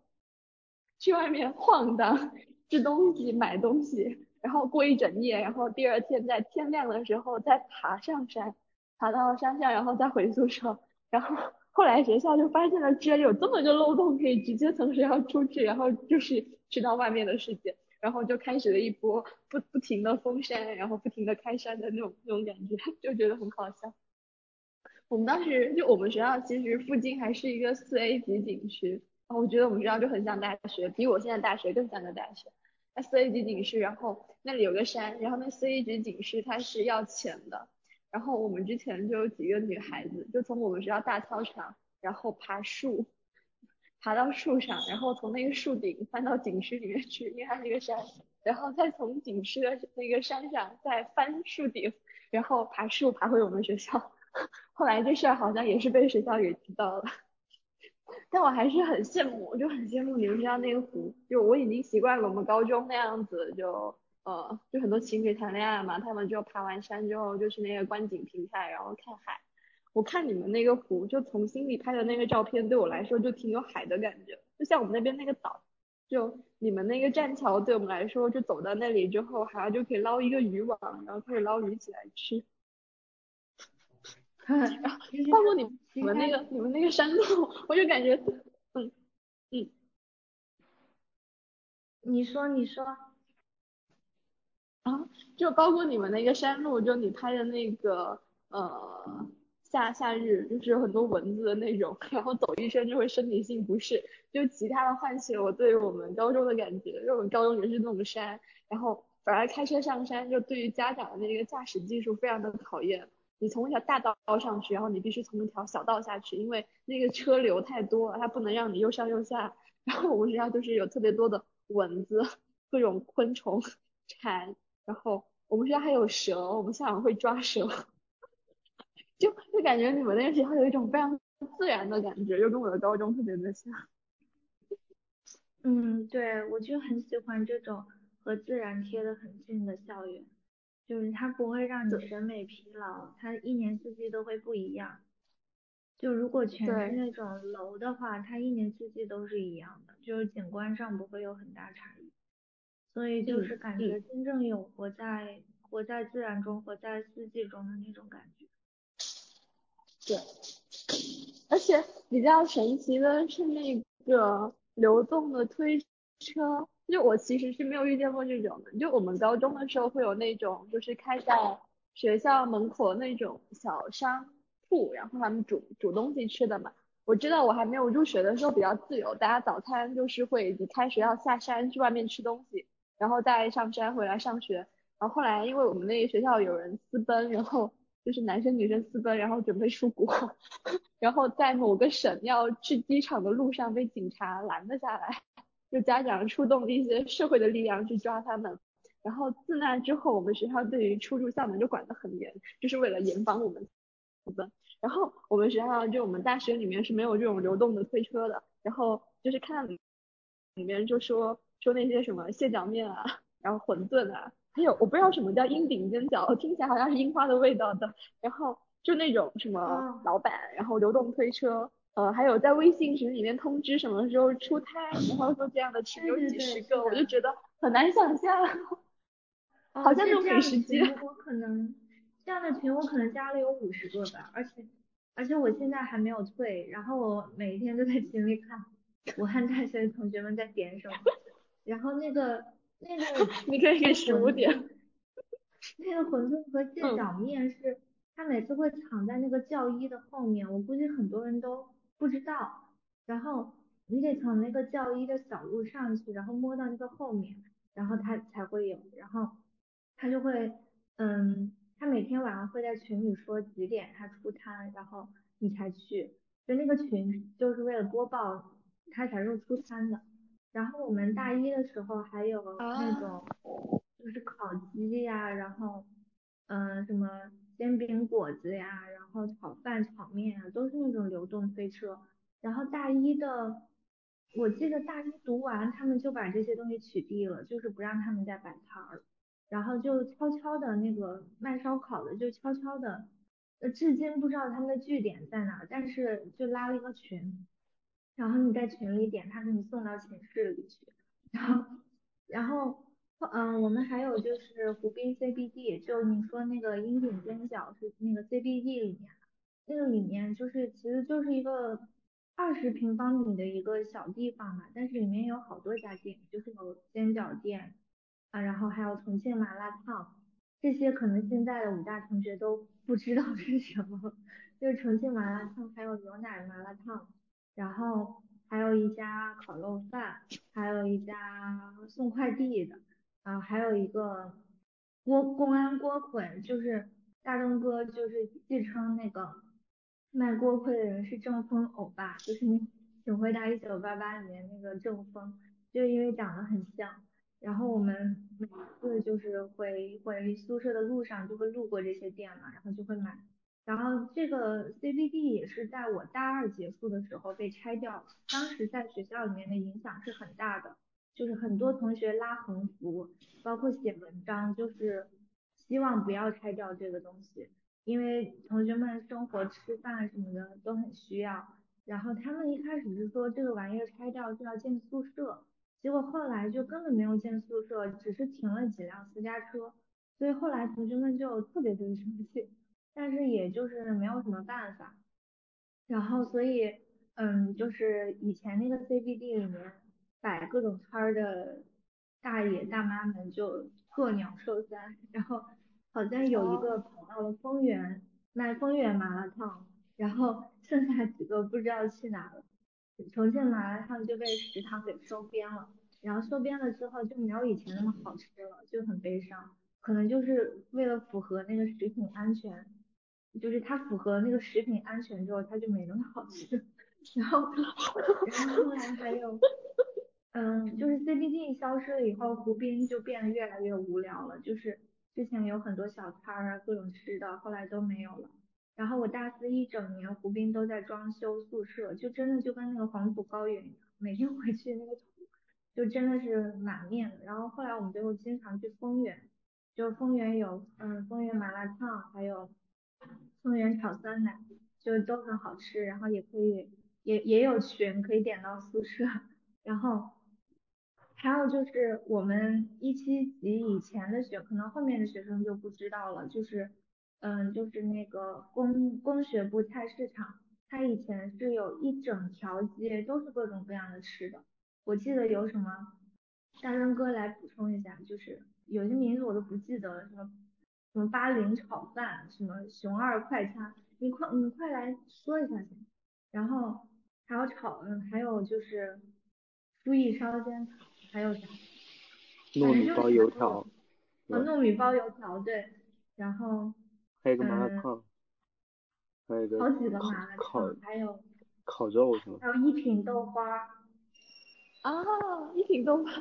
去外面晃荡，吃东西买东西，然后过一整夜，然后第二天在天亮的时候再爬上山。爬到山下，然后再回宿舍，然后后来学校就发现了，居然有这么个漏洞，可以直接从学校出去，然后就是去到外面的世界。然后就开始了一波不不停的封山，然后不停的开山的那种那种感觉，就觉得很好笑。我们当时就我们学校其实附近还是一个四 A 级景区，然后我觉得我们学校就很像大学，比我现在大学更像个大学。那四 A 级景区，然后那里有个山，然后那四 A 级景区它是要钱的。然后我们之前就有几个女孩子，就从我们学校大操场，然后爬树，爬到树上，然后从那个树顶翻到景区里面去，因为它是个山，然后再从景区的那个山上再翻树顶，然后爬树爬回我们学校。后来这事儿好像也是被学校给知道了，但我还是很羡慕，我就很羡慕你们学校那个湖，就我已经习惯了我们高中那样子就。呃，就很多情侣谈恋爱嘛，他们就爬完山之后，就是那个观景平台，然后看海。我看你们那个湖，就从心里拍的那个照片，对我来说就挺有海的感觉，就像我们那边那个岛，就你们那个栈桥，对我们来说，就走到那里之后，好像就可以捞一个渔网，然后可以捞鱼起来吃。然后包括你你们那个你们那个山洞，我就感觉，嗯嗯，你说你说。啊，就包括你们那个山路，就你拍的那个呃夏夏日，就是有很多蚊子的那种，然后走一圈就会身体性不适，就其他的唤起了我对于我们高中的感觉，因为我们高中也是那种山，然后反而开车上山，就对于家长的那个驾驶技术非常的考验，你从一条大道上去，然后你必须从一条小道下去，因为那个车流太多了，它不能让你又上又下，然后我们学校就是有特别多的蚊子，各种昆虫蝉。然后我们学校还有蛇，我们校长会抓蛇，就就感觉你们那个学校有一种非常自然的感觉，就跟我的高中特别的像。嗯，对，我就很喜欢这种和自然贴得很近的校园，就是它不会让你审美疲劳，它一年四季都会不一样。就如果全是那种楼的话，它一年四季都是一样的，就是景观上不会有很大差异。所以就是感觉真正有活在活在自然中、活在四季中的那种感觉。对，而且比较神奇的是那个流动的推车，就我其实是没有遇见过这种的。就我们高中的时候会有那种，就是开在学校门口那种小商铺，然后他们煮煮东西吃的嘛。我知道我还没有入学的时候比较自由，大家早餐就是会离开学校下山去外面吃东西。然后再上山回来上学，然后后来因为我们那个学校有人私奔，然后就是男生女生私奔，然后准备出国，然后在某个省要去机场的路上被警察拦了下来，就家长出动一些社会的力量去抓他们，然后自那之后我们学校对于出入校门就管得很严，就是为了严防我们私奔。然后我们学校就我们大学里面是没有这种流动的推车的，然后就是看里面就说。说那些什么蟹脚面啊，然后馄饨啊，还有我不知道什么叫鹰顶煎饺，听起来好像是樱花的味道的。然后就那种什么老板，然后流动推车，呃，还有在微信群里面通知什么时候出摊，然后说这样的群有几十个，我就觉得很难想象，好像那种美食街。我可能这样的群我可能加了有五十个吧，而且而且我现在还没有退，然后我每天都在群里看武汉大学的同学们在点什么。然后那个那个，你可以给十五点。那个馄饨和蟹脚面是，他每次会藏在那个教衣的后面，我估计很多人都不知道。然后你得从那个教衣的小路上去，然后摸到那个后面，然后他才会有。然后他就会，嗯，他每天晚上会在群里说几点他出摊，然后你才去。就那个群就是为了播报他啥时候出摊的。然后我们大一的时候还有那种，就是烤鸡呀，然后，嗯，什么煎饼果子呀，然后炒饭、炒面啊，都是那种流动推车。然后大一的，我记得大一读完，他们就把这些东西取缔了，就是不让他们再摆摊儿，然后就悄悄的那个卖烧烤的就悄悄的，呃，至今不知道他们的据点在哪，但是就拉了一个群。然后你在群里点，他给你送到寝室里去。然后，然后，嗯，我们还有就是湖滨 CBD，就你说那个鹰鼎尖角是那个 CBD 里面，那个里面就是其实就是一个二十平方米的一个小地方嘛，但是里面有好多家店，就是有煎饺店，啊，然后还有重庆麻辣烫，这些可能现在的武大同学都不知道是什么，就是重庆麻辣烫，还有牛奶麻辣烫，然后还有一家烤肉饭，还有一家送快递的，啊，还有一个锅公安锅盔，就是大东哥就是自称那个卖锅盔的人是郑峰欧巴，就是你请回答一九八八里面那个郑峰，就因为长得很像。然后我们每次就是回回宿舍的路上就会路过这些店嘛，然后就会买。然后这个 CBD 也是在我大二结束的时候被拆掉了，当时在学校里面的影响是很大的，就是很多同学拉横幅，包括写文章，就是希望不要拆掉这个东西，因为同学们生活吃饭什么的都很需要。然后他们一开始是说这个玩意儿拆掉就要建宿舍。结果后来就根本没有建宿舍，只是停了几辆私家车，所以后来同学们就特别特别生气，但是也就是没有什么办法。然后所以，嗯，就是以前那个 CBD 里面摆各种摊儿的大爷大妈们就破鸟兽散，然后好像有一个跑到了丰原卖丰原麻辣烫，然后剩下几个不知道去哪了。重庆麻辣烫就被食堂给收编了，然后收编了之后就没有以前那么好吃了，就很悲伤。可能就是为了符合那个食品安全，就是它符合那个食品安全之后，它就没那么好吃。然后，然后后来还有，嗯，就是 CBD 消失了以后，湖滨就变得越来越无聊了。就是之前有很多小摊儿啊，各种吃的，后来都没有了。然后我大四一整年，湖滨都在装修宿舍，就真的就跟那个黄土高原一样，每天回去那个土就真的是满面的。然后后来我们就会经常去丰原，就丰原有嗯丰原麻辣烫，还有丰原炒酸奶，就都很好吃，然后也可以也也有群可以点到宿舍，然后还有就是我们一七级以前的学，可能后面的学生就不知道了，就是。嗯，就是那个工工学部菜市场，它以前是有一整条街都是各种各样的吃的。我记得有什么，大润哥来补充一下，就是有些名字我都不记得了，什么什么八零炒饭，什么熊二快餐，你快你快来说一下先。然后还有炒，嗯，还有就是书意烧仙草，还有啥？糯米包油条。啊，糯米包油条，对，然后。还有个麻辣烫，还有个好几个麻辣烫，还有烤肉什么？还有一品豆花，啊，一品豆花，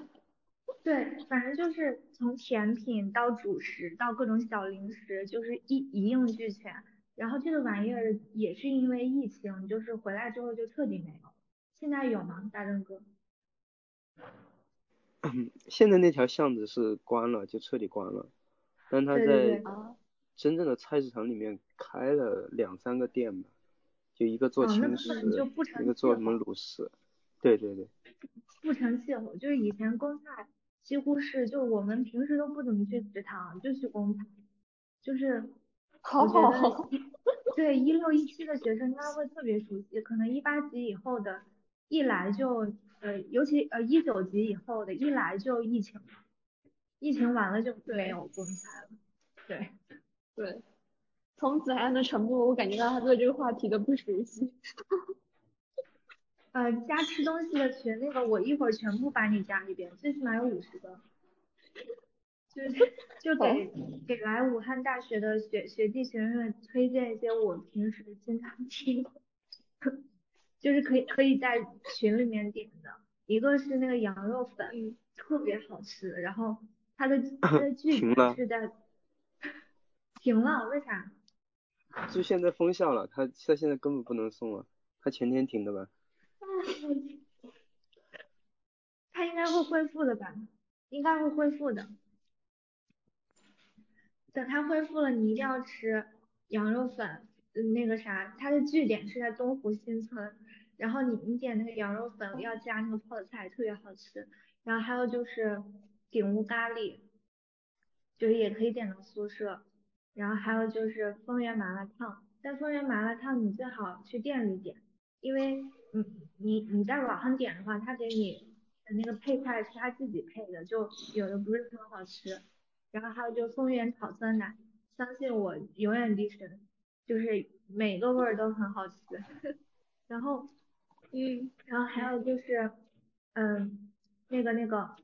对，反正就是从甜品到主食到各种小零食，就是一一应俱全。然后这个玩意儿也是因为疫情，就是回来之后就彻底没有了。现在有吗，大正哥？现在那条巷子是关了，就彻底关了，但他在。真正的菜市场里面开了两三个店吧，就一个做轻食，一个做什么卤食，对对对。不成气候，就是以前公菜几乎是，就我们平时都不怎么去食堂，就去公菜，就是 好好好对一六一七的学生应该会特别熟悉，可能一八级以后的，一来就呃，尤其呃一九级以后的，一来就疫情，疫情完了就没有公菜了，对。对，从子涵的沉默，我感觉到他对这个话题的不熟悉。呃，加吃东西的群，那个我一会儿全部把你加里边，最起码有五十个。就是就给给来武汉大学的学学弟学妹们推荐一些我平时经常听，就是可以可以在群里面点的，一个是那个羊肉粉，特别好吃，然后它的 它的剧是在。停了，为啥？就现在封校了，他他现在根本不能送了，他前天停的吧？他应该会恢复的吧？应该会恢复的。等他恢复了，你一定要吃羊肉粉，嗯那个啥，它的据点是在东湖新村，然后你你点那个羊肉粉要加那个泡菜，特别好吃。然后还有就是顶屋咖喱，就是也可以点到宿舍。然后还有就是丰源麻辣烫，但丰源麻辣烫你最好去店里点，因为嗯你你在网上点的话，他给你的那个配菜是他自己配的，就有的不是很好吃。然后还有就丰源炒酸奶，相信我，永远第神，就是每个味儿都很好吃。然后，嗯，然后还有就是，嗯，那个那个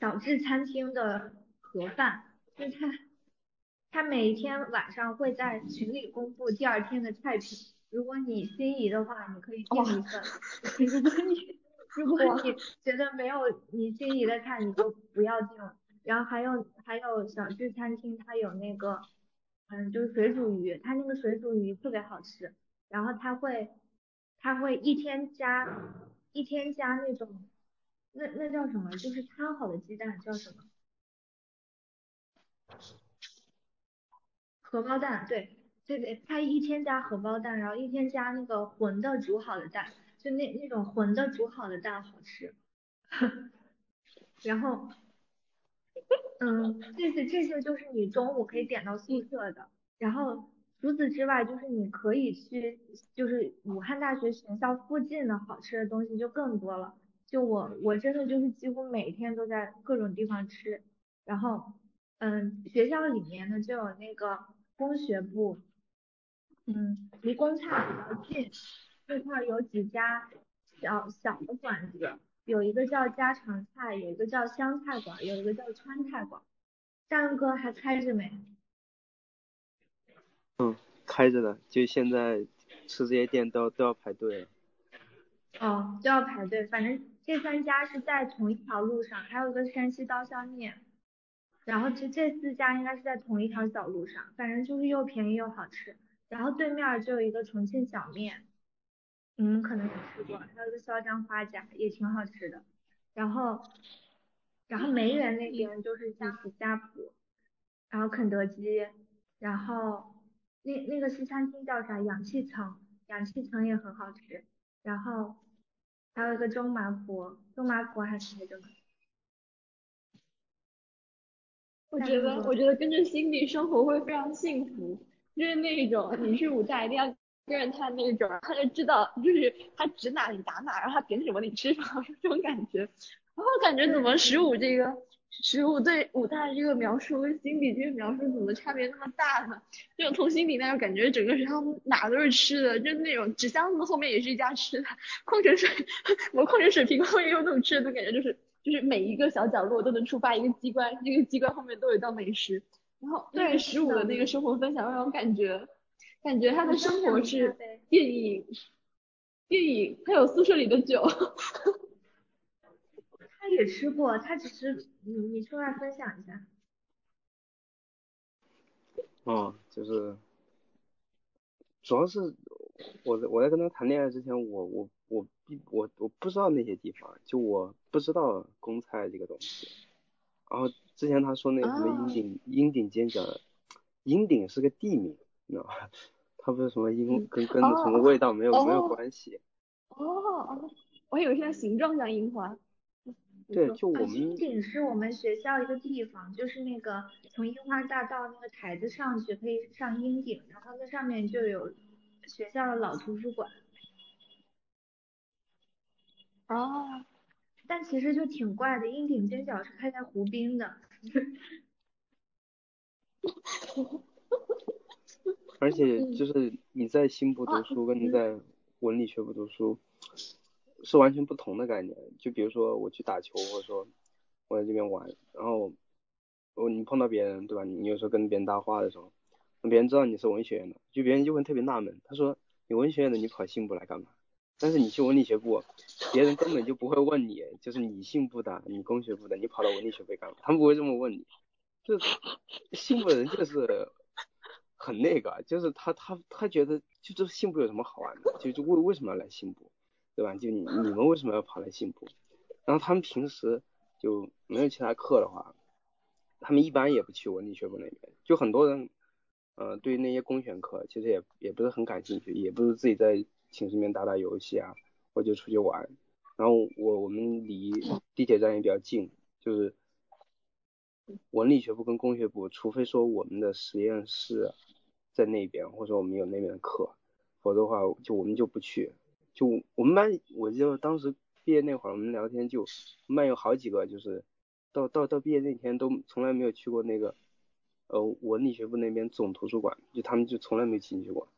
小智餐厅的盒饭，就他他每天晚上会在群里公布第二天的菜品，如果你心仪的话，你可以订一份。如果你如果你觉得没有你心仪的菜，你就不要订了。然后还有还有小智餐厅，它有那个，嗯，就是水煮鱼，它那个水煮鱼特别好吃。然后它会，它会一天加，一天加那种，那那叫什么？就是摊好的鸡蛋叫什么？荷包蛋，对，对对，它一天加荷包蛋，然后一天加那个混的煮好的蛋，就那那种混的煮好的蛋好吃。然后。嗯，这些这些就是你中午可以点到宿舍的，然后除此之外，就是你可以去，就是武汉大学学校附近的好吃的东西就更多了。就我我真的就是几乎每天都在各种地方吃，然后嗯，学校里面呢就有那个工学部，嗯，离工厂比较近，这块有几家小小的馆子。有一个叫家常菜，有一个叫湘菜馆，有一个叫川菜馆。战哥还开着没？嗯，开着的，就现在吃这些店都都要排队。哦，都要排队，反正这三家是在同一条路上，还有一个山西刀削面，然后这这四家应该是在同一条小路上，反正就是又便宜又好吃。然后对面就有一个重庆小面。你们可能也吃过，还有个嚣张花甲也挺好吃的。然后，然后梅园那边就是像家谱，然后肯德基，然后那那个西餐厅叫啥？氧气层，氧气层也很好吃。然后还有一个中麻婆，中麻婆还是那个。我觉得，我觉得跟着心底生活会非常幸福，就是那种你去武大一定要。跟着他那种，他就知道，就是他指哪你打哪，然后他点什么你吃什么，这种感觉。然后感觉怎么十五这个十五对武大这个描述跟心底这个描述怎么差别那么大呢？就从心底那种感觉，整个学校哪都是吃的，就是那种纸箱子后面也是一家吃的，矿泉水，我矿泉水瓶后面有那种吃的，感觉就是就是每一个小角落都能触发一个机关，这个机关后面都有一道美食。然后对十五的那个生活分享让我感觉。感觉他的生活是 电影，电影，他有宿舍里的酒，他也吃过，他只是你你出来分享一下。哦，就是，主要是我在我在跟他谈恋爱之前，我我我我我不知道那些地方，就我不知道公菜这个东西。然后之前他说那个什么鹰顶鹰顶尖角，鹰顶是个地名。你知道吧？它不是什么樱，跟跟什么味道没有没有关系。哦哦，我以为是它形状像樱花。对，就我们。樱顶是我们学校一个地方，就是那个从樱花大道那个台子上去可以上樱顶，然后那上面就有学校的老图书馆。哦。但其实就挺怪的，樱顶尖角是开在湖滨的。而且就是你在新部读书，跟你在文理学部读书是完全不同的概念。就比如说我去打球，或者说我在这边玩，然后我你碰到别人，对吧？你有时候跟别人搭话的时候，别人知道你是文学院的，就别人就会特别纳闷，他说你文学院的你跑新部来干嘛？但是你去文理学部，别人根本就不会问你，就是你信部的，你工学部的，你跑到文理学部干嘛？他们不会这么问你，就是新部的人就是。很那个，就是他他他觉得就这信部有什么好玩的，就就为为什么要来信部，对吧？就你你们为什么要跑来信部？然后他们平时就没有其他课的话，他们一般也不去文理学部那边。就很多人，呃，对那些公选课其实也也不是很感兴趣，也不是自己在寝室里面打打游戏啊，或者出去玩。然后我我们离地铁站也比较近，就是文理学部跟工学部，除非说我们的实验室。在那边，或者说我们有那边的课，否则的话就我们就不去。就我们班，我记得当时毕业那会儿我们聊天就我，们班有好几个就是到到到毕业那天都从来没有去过那个呃文理学部那边总图书馆，就他们就从来没进去过。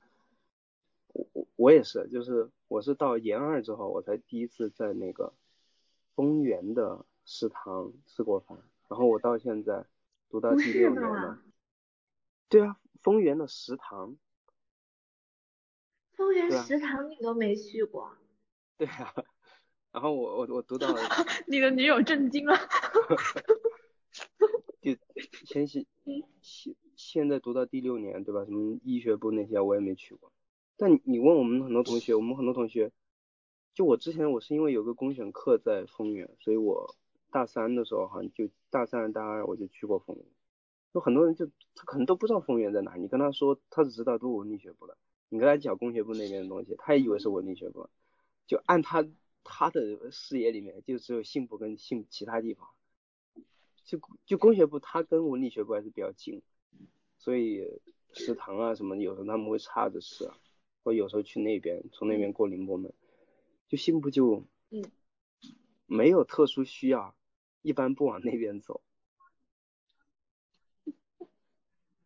我我我也是，就是我是到研二之后我才第一次在那个丰源的食堂吃过饭，然后我到现在读到第六年了。对啊，丰源的食堂。丰源食堂你都没去过？对啊，然后我我我读到，你的女友震惊了。就先现现现在读到第六年，对吧？什么医学部那些我也没去过。但你问我们很多同学，我们很多同学，就我之前我是因为有个公选课在丰原，所以我大三的时候好像就大三大二我就去过丰原。有很多人就他可能都不知道丰原在哪，你跟他说，他只知道读文理学部的。你跟他讲工学部那边的东西，他也以为是文理学部。就按他他的视野里面，就只有信部跟信其他地方。就就工学部，他跟文理学部还是比较近，所以食堂啊什么，有时候他们会插着吃啊，或有时候去那边从那边过宁波门。就信步就嗯没有特殊需要，一般不往那边走。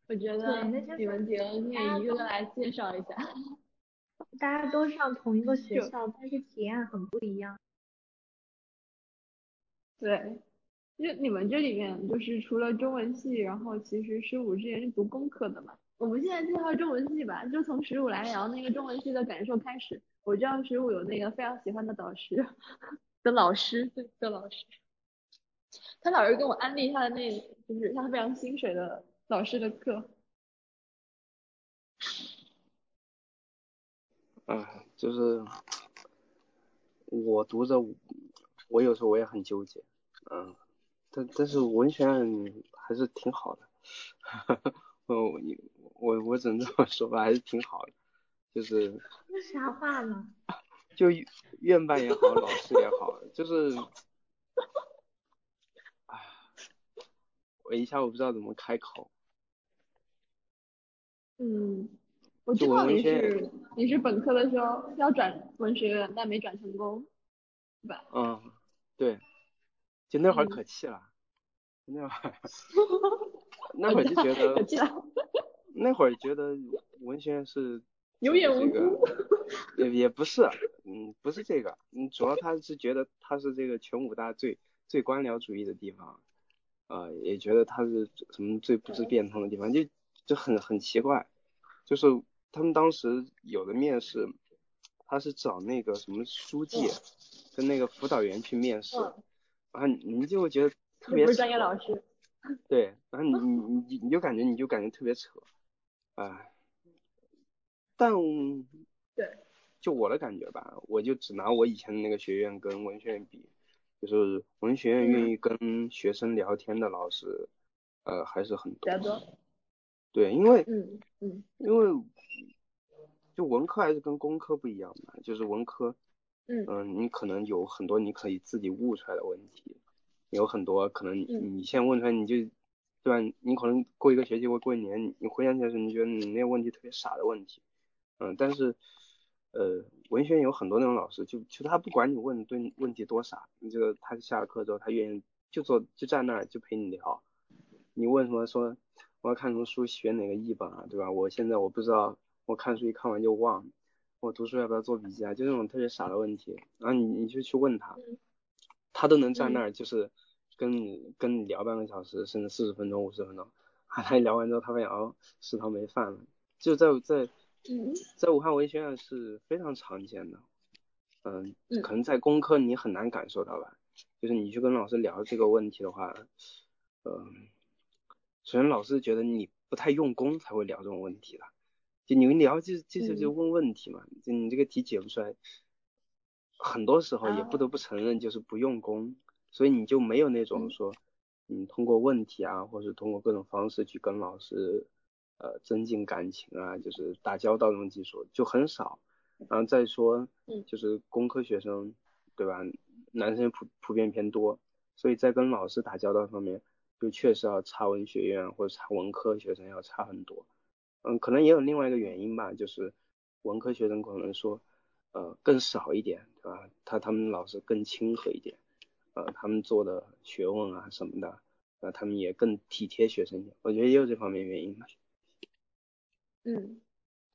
我觉得你们几个可以一个个来介绍一下。大家都上同一个学校，但是体验很不一样。对，就你们这里面就是除了中文系，然后其实十五之前是读工科的嘛。我们现在介绍中文系吧，就从十五来聊那个中文系的感受开始。我知道十五有那个非常喜欢的导师的老师，对的老师。他老是跟我安利他的那，就是他非常心水的。老师的课，啊，就是我读着，我有时候我也很纠结，嗯，但但是文学院还是挺好的，我 我我只能这么说吧，还是挺好的，就是那啥话呢？就院办也好，老师也好，就是，啊，我一下我不知道怎么开口。嗯，我知道你是你是本科的时候要转文学院，但没转成功，对吧？嗯，对，就那会儿可气了，那会儿，那会儿就觉得可气了，那会儿觉得文学院是 有眼无珠，也也不是，嗯，不是这个，嗯，主要他是觉得他是这个全武大最最官僚主义的地方，呃，也觉得他是什么最不知变通的地方，就。就很很奇怪，就是他们当时有的面试，他是找那个什么书记跟那个辅导员去面试，然后你就会觉得特别不是专业老师，对，然后你你你你就感觉你就感觉特别扯，哎，但对，就我的感觉吧，我就只拿我以前的那个学院跟文学院比，就是文学院愿意跟学生聊天的老师，呃，还是很多。对，因为嗯嗯，因为就文科还是跟工科不一样嘛，就是文科，嗯。嗯，你可能有很多你可以自己悟出来的问题，有很多可能你现在问出来你就，对吧？你可能过一个学期或过一年，你回想起来时，你觉得你那个问题特别傻的问题，嗯，但是呃，文学院有很多那种老师，就就他不管你问对问题多傻，你这个他下了课之后，他愿意就坐就站那儿就陪你聊，你问什么说。我要看什么书，选哪个译本啊，对吧？我现在我不知道，我看书一看完就忘。我读书要不要做笔记啊？就那种特别傻的问题，然后你你就去问他，他都能站那儿就是跟你跟你聊半个小时，甚至四十分钟、五十分钟。啊，他一聊完之后，他发现哦，食堂没饭了。就在在在武汉文学院是非常常见的，嗯，可能在工科你很难感受到吧。就是你去跟老师聊这个问题的话，嗯。首先，老师觉得你不太用功才会聊这种问题的，就你们聊就就是就问问题嘛，就你这个题解不出来，很多时候也不得不承认就是不用功，所以你就没有那种说，你通过问题啊，或者通过各种方式去跟老师呃增进感情啊，就是打交道这种技术就很少。然后再说，就是工科学生对吧，男生普普遍偏多，所以在跟老师打交道方面。就确实要差文学院或者差文科学生要差很多，嗯，可能也有另外一个原因吧，就是文科学生可能说，呃更少一点，对吧？他他们老师更亲和一点，呃，他们做的学问啊什么的，呃，他们也更体贴学生，我觉得也有这方面原因吧。嗯，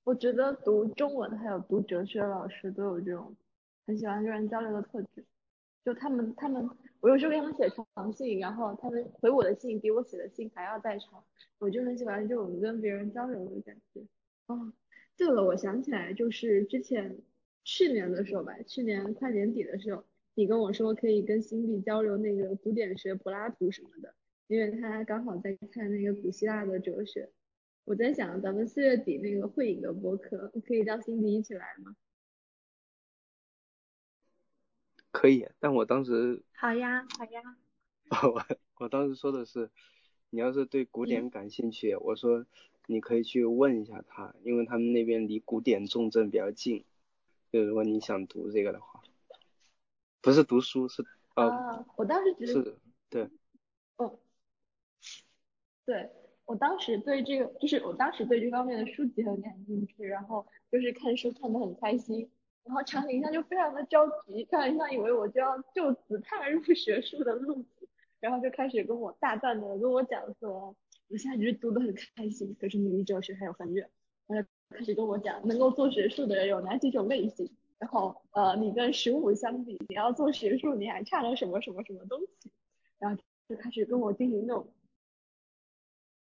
我觉得读中文还有读哲学的老师都有这种很喜欢跟人交流的特质。就他们，他们，我有时候给他们写长信，然后他们回我的信比我写的信还要再长，我就很喜欢这种跟别人交流的感觉。哦，对了，我想起来，就是之前去年的时候吧，去年快年底的时候，你跟我说可以跟辛迪交流那个古典学、柏拉图什么的，因为他刚好在看那个古希腊的哲学。我在想，咱们四月底那个会影的播客，可以叫辛迪一起来吗？可以，但我当时好呀，好呀。我我当时说的是，你要是对古典感兴趣，我说你可以去问一下他，因为他们那边离古典重镇比较近。就如果你想读这个的话，不是读书，是啊，我当时觉得是，对，哦，对我当时对这个，就是我当时对这方面的书籍很感兴趣，然后就是看书看得很开心。然后常林香就非常的着急，常林香以为我就要就此踏入学术的路子，然后就开始跟我大段的跟我讲说，我现在只是读得很开心，可是你离哲学还有很远。然后开始跟我讲，能够做学术的人有哪几种类型，然后呃，你跟十五相比，你要做学术你还差了什么什么什么东西，然后就开始跟我进行那种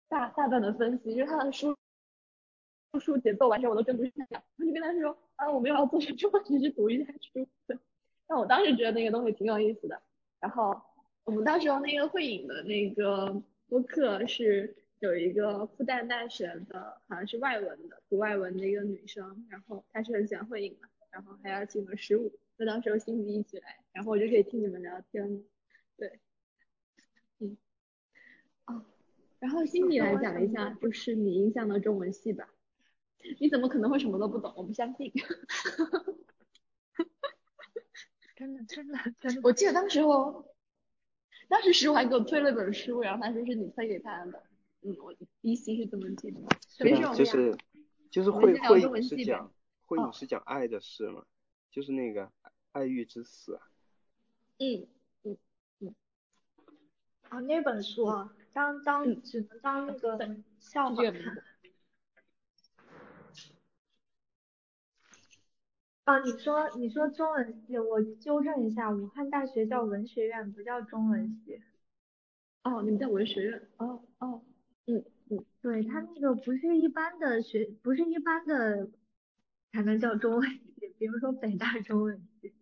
大大段的分析，因为他的书。书节奏完全我都跟不上，然后就跟他说啊，我们又要做什么，只是读一下书。但我当时觉得那个东西挺有意思的。然后我们当时用那个慧影的那个播客是有一个复旦大学的，好像是外文的，读外文的一个女生，然后她是很喜欢慧影的，然后还要请了十五，那到时候心迪一起来，然后我就可以听你们聊天。对，嗯，哦，然后心迪来讲一下，就是你印象的中文系吧。你怎么可能会什么都不懂？我不相信。真的真的真的。我记得当时候，当时十五还给我推了本书，然后他说是你推给他的。嗯，我依稀是这么记得。对啊，就是就是会会影是讲会你是讲爱的事嘛，就是那个爱欲之死。嗯嗯嗯。啊，那本书当当只能当那个笑话看。啊，你说你说中文系，我纠正一下，武汉大学叫文学院，不叫中文系。哦，你们叫文学院。哦哦，嗯嗯，对他那个不是一般的学，不是一般的才能叫中文系，比如说北大中文系，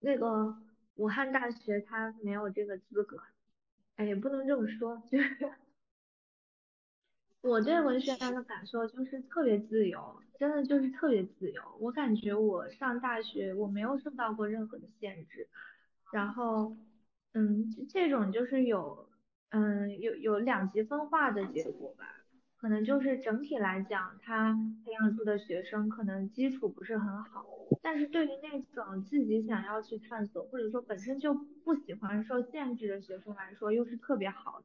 那个武汉大学它没有这个资格。哎，也不能这么说，就是。我对文学院的感受就是特别自由，真的就是特别自由。我感觉我上大学我没有受到过任何的限制，然后，嗯，这种就是有，嗯，有有两极分化的结果吧。可能就是整体来讲，他培养出的学生可能基础不是很好，但是对于那种自己想要去探索，或者说本身就不喜欢受限制的学生来说，又是特别好的。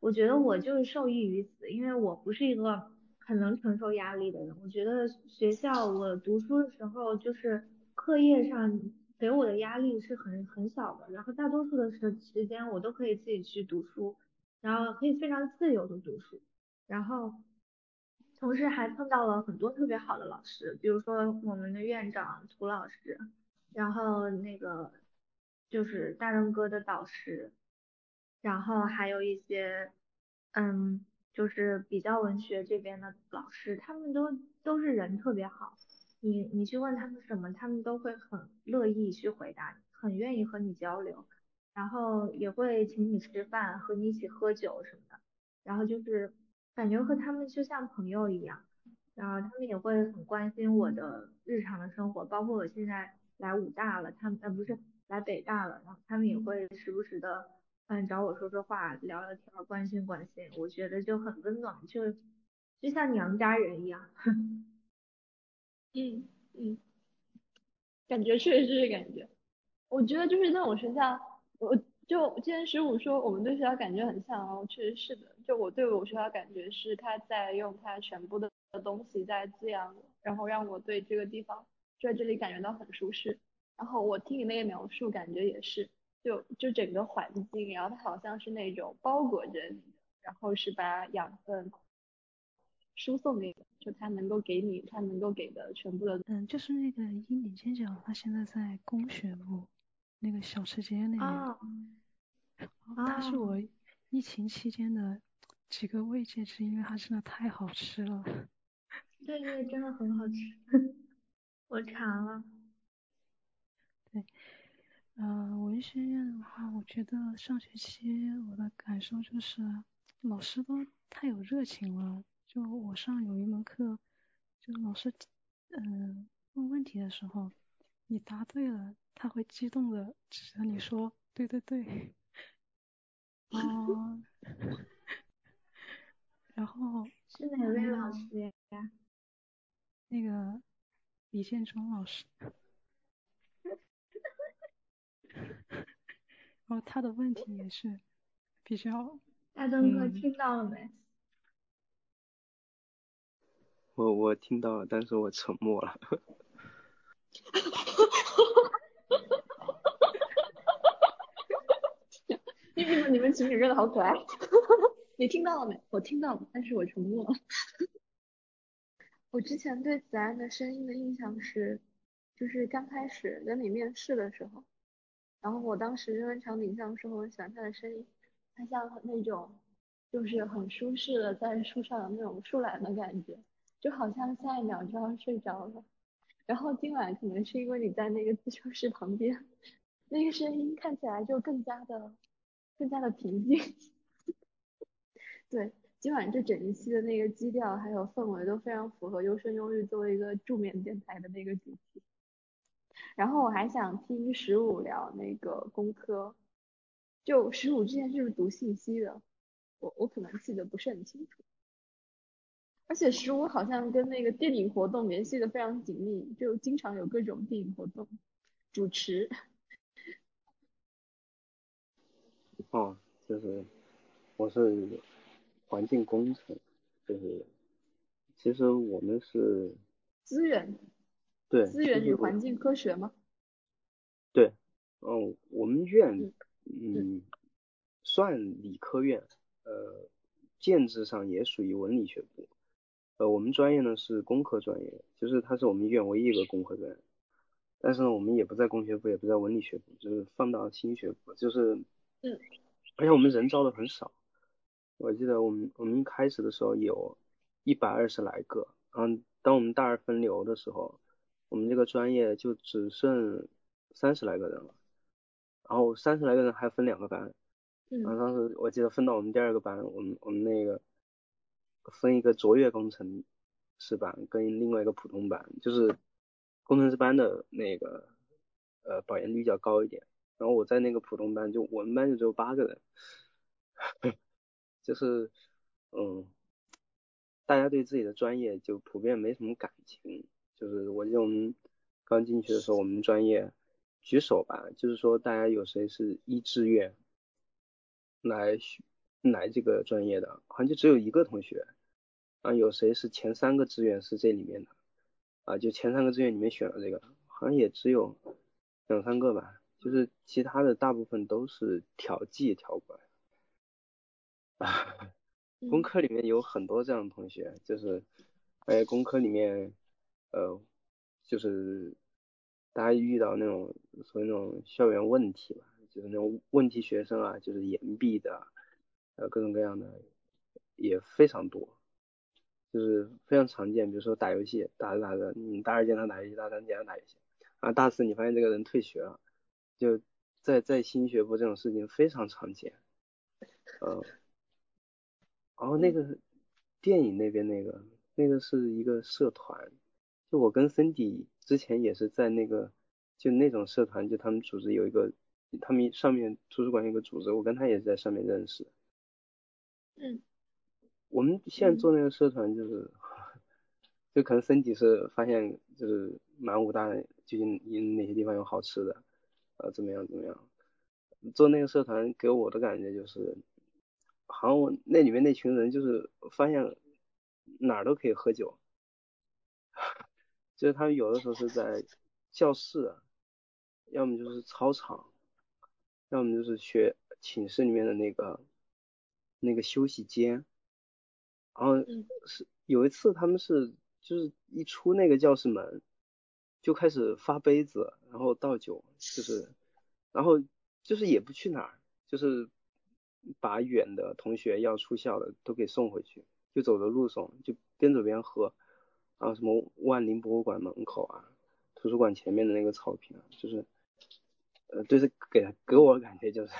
我觉得我就是受益于此，因为我不是一个很能承受压力的人。我觉得学校我读书的时候，就是课业上给我的压力是很很小的，然后大多数的时时间我都可以自己去读书，然后可以非常自由的读书，然后同时还碰到了很多特别好的老师，比如说我们的院长涂老师，然后那个就是大润哥的导师。然后还有一些，嗯，就是比较文学这边的老师，他们都都是人特别好，你你去问他们什么，他们都会很乐意去回答你，很愿意和你交流，然后也会请你吃饭，和你一起喝酒什么的，然后就是感觉和他们就像朋友一样，然后他们也会很关心我的日常的生活，包括我现在来武大了，他们呃不是来北大了，然后他们也会时不时的。嗯，找我说说话，聊聊天，关心关心，我觉得就很温暖，就就像娘家人一样。嗯嗯，感觉确实是感觉，我觉得就是那种学校，我就今天十五说我们对学校感觉很像哦，确实是的，就我对我学校感觉是他在用他全部的东西在滋养我，然后让我对这个地方就在这里感觉到很舒适。然后我听你那个描述，感觉也是，就就整个环境，然后它好像是那种包裹着你，然后是把养分输送给你，就它能够给你，它能够给的全部的。嗯，就是那个鹰顶尖角，它现在在工学部那个小吃街那边。啊。它是我疫情期间的几个慰藉之一，因为它真的太好吃了。对对，真的很好吃，我馋了。对，呃，文学院的话，我觉得上学期我的感受就是老师都太有热情了。就我上有一门课，就老师嗯问问题的时候，你答对了，他会激动的指着你说对对对。哦，然后 是哪位老师呀？那个李建中老师。然 后他的问题也是比较。大东哥听到了没？我我听到了，但是我沉默了。你们你们情侣真的好可爱。你听到了没？我听到了，但是我沉默了。我之前对子安的声音的印象是，就是刚开始跟你面试的时候，然后我当时认为场景像说我喜欢他的声音，他像那种就是很舒适的在树上的那种树懒的感觉，就好像下一秒就要睡着了。然后今晚可能是因为你在那个自修室旁边，那个声音看起来就更加的更加的平静。对。今晚这整一期的那个基调还有氛围都非常符合优生优育作为一个助眠电台的那个主题。然后我还想听十五聊那个工科，就十五之前是不是读信息的，我我可能记得不是很清楚。而且十五好像跟那个电影活动联系的非常紧密，就经常有各种电影活动主持。哦，就是我是。环境工程就是，其实我们是资源，对资源与环境科学吗？对，嗯，我们院嗯算理科院，呃，建制上也属于文理学部，呃，我们专业呢是工科专业，就是它是我们医院唯一一个工科专业，但是呢我们也不在工学部，也不在文理学部，就是放到新学部，就是嗯，而且我们人招的很少。我记得我们我们一开始的时候有一百二十来个，然后当我们大二分流的时候，我们这个专业就只剩三十来个人了，然后三十来个人还分两个班，然后当时我记得分到我们第二个班，我们我们那个分一个卓越工程师班跟另外一个普通班，就是工程师班的那个呃保研率较高一点，然后我在那个普通班就我们班就只有八个人。就是，嗯，大家对自己的专业就普遍没什么感情。就是我这种刚进去的时候，我们专业举手吧，就是说大家有谁是一志愿来来这个专业的，好像就只有一个同学。啊，有谁是前三个志愿是这里面的？啊，就前三个志愿里面选了这个，好像也只有两三个吧。就是其他的大部分都是调剂调过来。啊，工科里面有很多这样的同学，就是，哎，工科里面，呃，就是大家遇到那种所谓那种校园问题吧，就是那种问题学生啊，就是延毕的，呃，各种各样的也非常多，就是非常常见。比如说打游戏，打着打着，你大二见他打游戏，大三见他打游戏，啊，大四你发现这个人退学了，就在在新学部这种事情非常常见，嗯。然后那个电影那边那个那个是一个社团，就我跟森迪之前也是在那个就那种社团，就他们组织有一个，他们上面图书馆有个组织，我跟他也是在上面认识。嗯。我们现在做那个社团就是，就可能身体是发现就是满武大究竟哪些地方有好吃的，呃怎么样怎么样，做那个社团给我的感觉就是。好像我那里面那群人就是发现哪儿都可以喝酒，就是他们有的时候是在教室，要么就是操场，要么就是学寝室里面的那个那个休息间。然后是有一次他们是就是一出那个教室门就开始发杯子，然后倒酒，就是然后就是也不去哪儿，就是把远的同学要出校的都给送回去，就走的路上就边走边喝。然后什么万宁博物馆门口啊，图书馆前面的那个草坪啊，就是呃，就是给给我感觉就是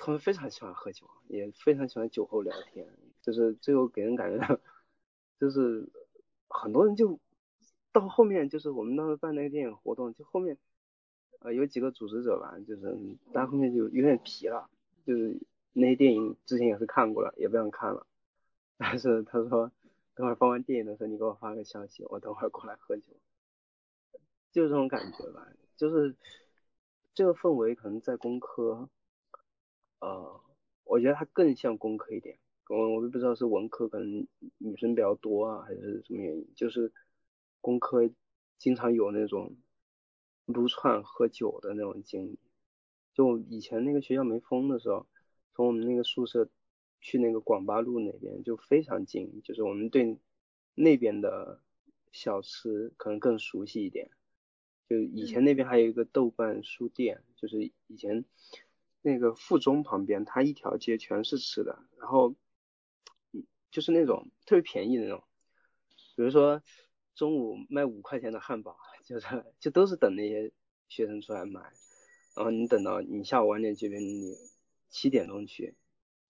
他们非常喜欢喝酒，也非常喜欢酒后聊天。就是最后给人感觉，就是很多人就到后面，就是我们当时办那个电影活动，就后面呃有几个组织者吧，就是大家后面就有点皮了，就是那些电影之前也是看过了，也不想看了。但是他说等会儿放完电影的时候，你给我发个消息，我等会儿过来喝酒，就这种感觉吧。就是这个氛围可能在工科，呃，我觉得它更像工科一点。我我也不知道是文科可能女生比较多啊，还是什么原因，就是工科经常有那种撸串喝酒的那种经历。就以前那个学校没封的时候，从我们那个宿舍去那个广八路那边就非常近，就是我们对那边的小吃可能更熟悉一点。就以前那边还有一个豆瓣书店，就是以前那个附中旁边，它一条街全是吃的，然后。就是那种特别便宜的那种，比如说中午卖五块钱的汉堡，就是就都是等那些学生出来买，然后你等到你下午晚点这边，你七点钟去，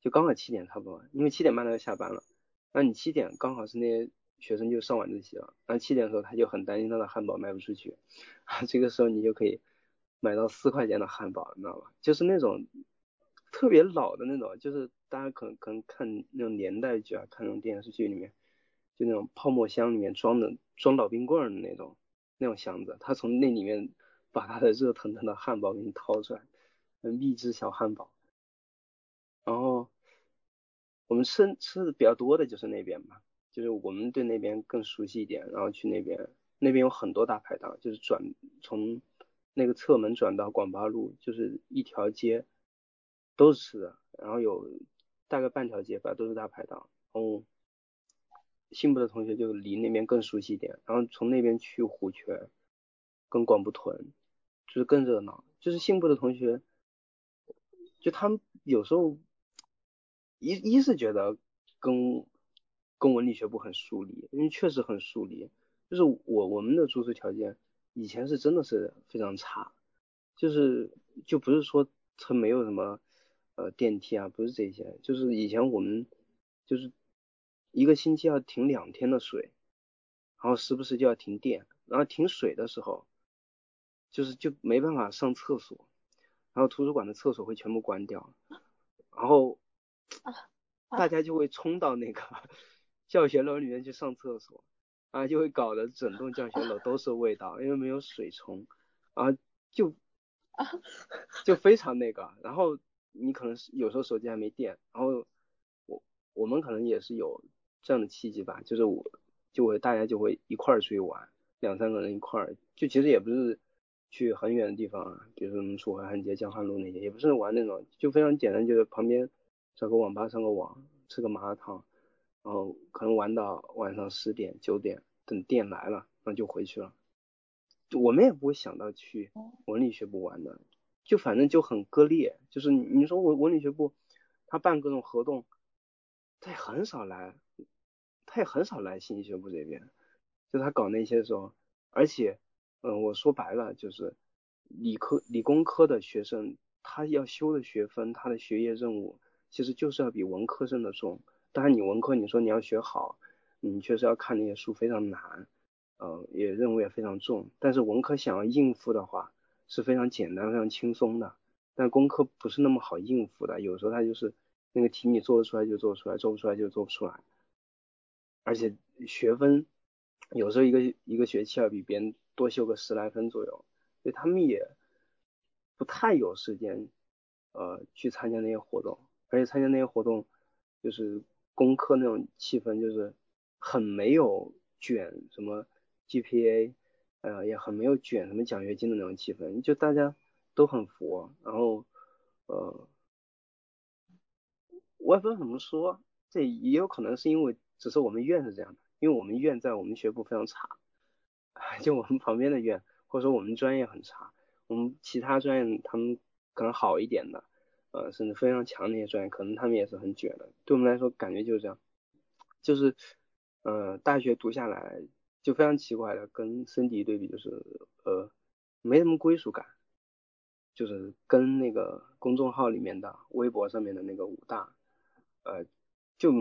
就刚好七点差不多，因为七点半他就下班了，那你七点刚好是那些学生就上晚自习了，然后七点的时候他就很担心他的汉堡卖不出去，啊 这个时候你就可以买到四块钱的汉堡，你知道吗？就是那种。特别老的那种，就是大家可能可能看那种年代剧啊，看那种电视剧里面，就那种泡沫箱里面装的装老冰棍的那种那种箱子，他从那里面把他的热腾腾的汉堡给你掏出来，秘制小汉堡。然后我们吃吃的比较多的就是那边嘛，就是我们对那边更熟悉一点，然后去那边，那边有很多大排档，就是转从那个侧门转到广八路，就是一条街。都是吃的，然后有大概半条街吧，都是大排档。然后信部的同学就离那边更熟悉一点，然后从那边去虎泉跟广埠屯，就是更热闹。就是信部的同学，就他们有时候一一是觉得跟跟文理学部很疏离，因为确实很疏离。就是我我们的住宿条件以前是真的是非常差，就是就不是说它没有什么。呃，电梯啊，不是这些，就是以前我们就是一个星期要停两天的水，然后时不时就要停电，然后停水的时候，就是就没办法上厕所，然后图书馆的厕所会全部关掉，然后大家就会冲到那个 教学楼里面去上厕所，啊，就会搞得整栋教学楼都是味道，因为没有水冲，啊，就 就非常那个，然后。你可能是有时候手机还没电，然后我我们可能也是有这样的契机吧，就是我就会大家就会一块儿出去玩，两三个人一块儿，就其实也不是去很远的地方啊，比如说什么楚河汉街、江汉路那些，也不是玩那种，就非常简单，就是旁边找个网吧上个网，吃个麻辣烫，然后可能玩到晚上十点九点，等电来了，那就回去了。我们也不会想到去文理学部玩的。就反正就很割裂，就是你说文文理学部他办各种活动，他也很少来，他也很少来信息学部这边，就他搞那些时候，而且，嗯，我说白了就是理科理工科的学生，他要修的学分，他的学业任务其实就是要比文科生的重。当然你文科你说你要学好，你确实要看那些书非常难，嗯，也任务也非常重，但是文科想要应付的话。是非常简单、非常轻松的，但工科不是那么好应付的。有时候它就是那个题你做得出来就做出来，做不出来就做不出来。而且学分有时候一个一个学期要比别人多修个十来分左右，所以他们也不太有时间呃去参加那些活动。而且参加那些活动就是工科那种气氛，就是很没有卷什么 GPA，呃，也很没有卷什么奖学金的那种气氛，就大家都很佛，然后呃，我也不知道怎么说，这也有可能是因为只是我们院是这样的，因为我们院在我们学部非常差，就我们旁边的院或者说我们专业很差，我们其他专业他们可能好一点的。呃，甚至非常强那些专业，可能他们也是很卷的。对我们来说，感觉就是这样，就是，呃，大学读下来就非常奇怪的，跟森迪对比，就是呃，没什么归属感，就是跟那个公众号里面的、微博上面的那个武大，呃，就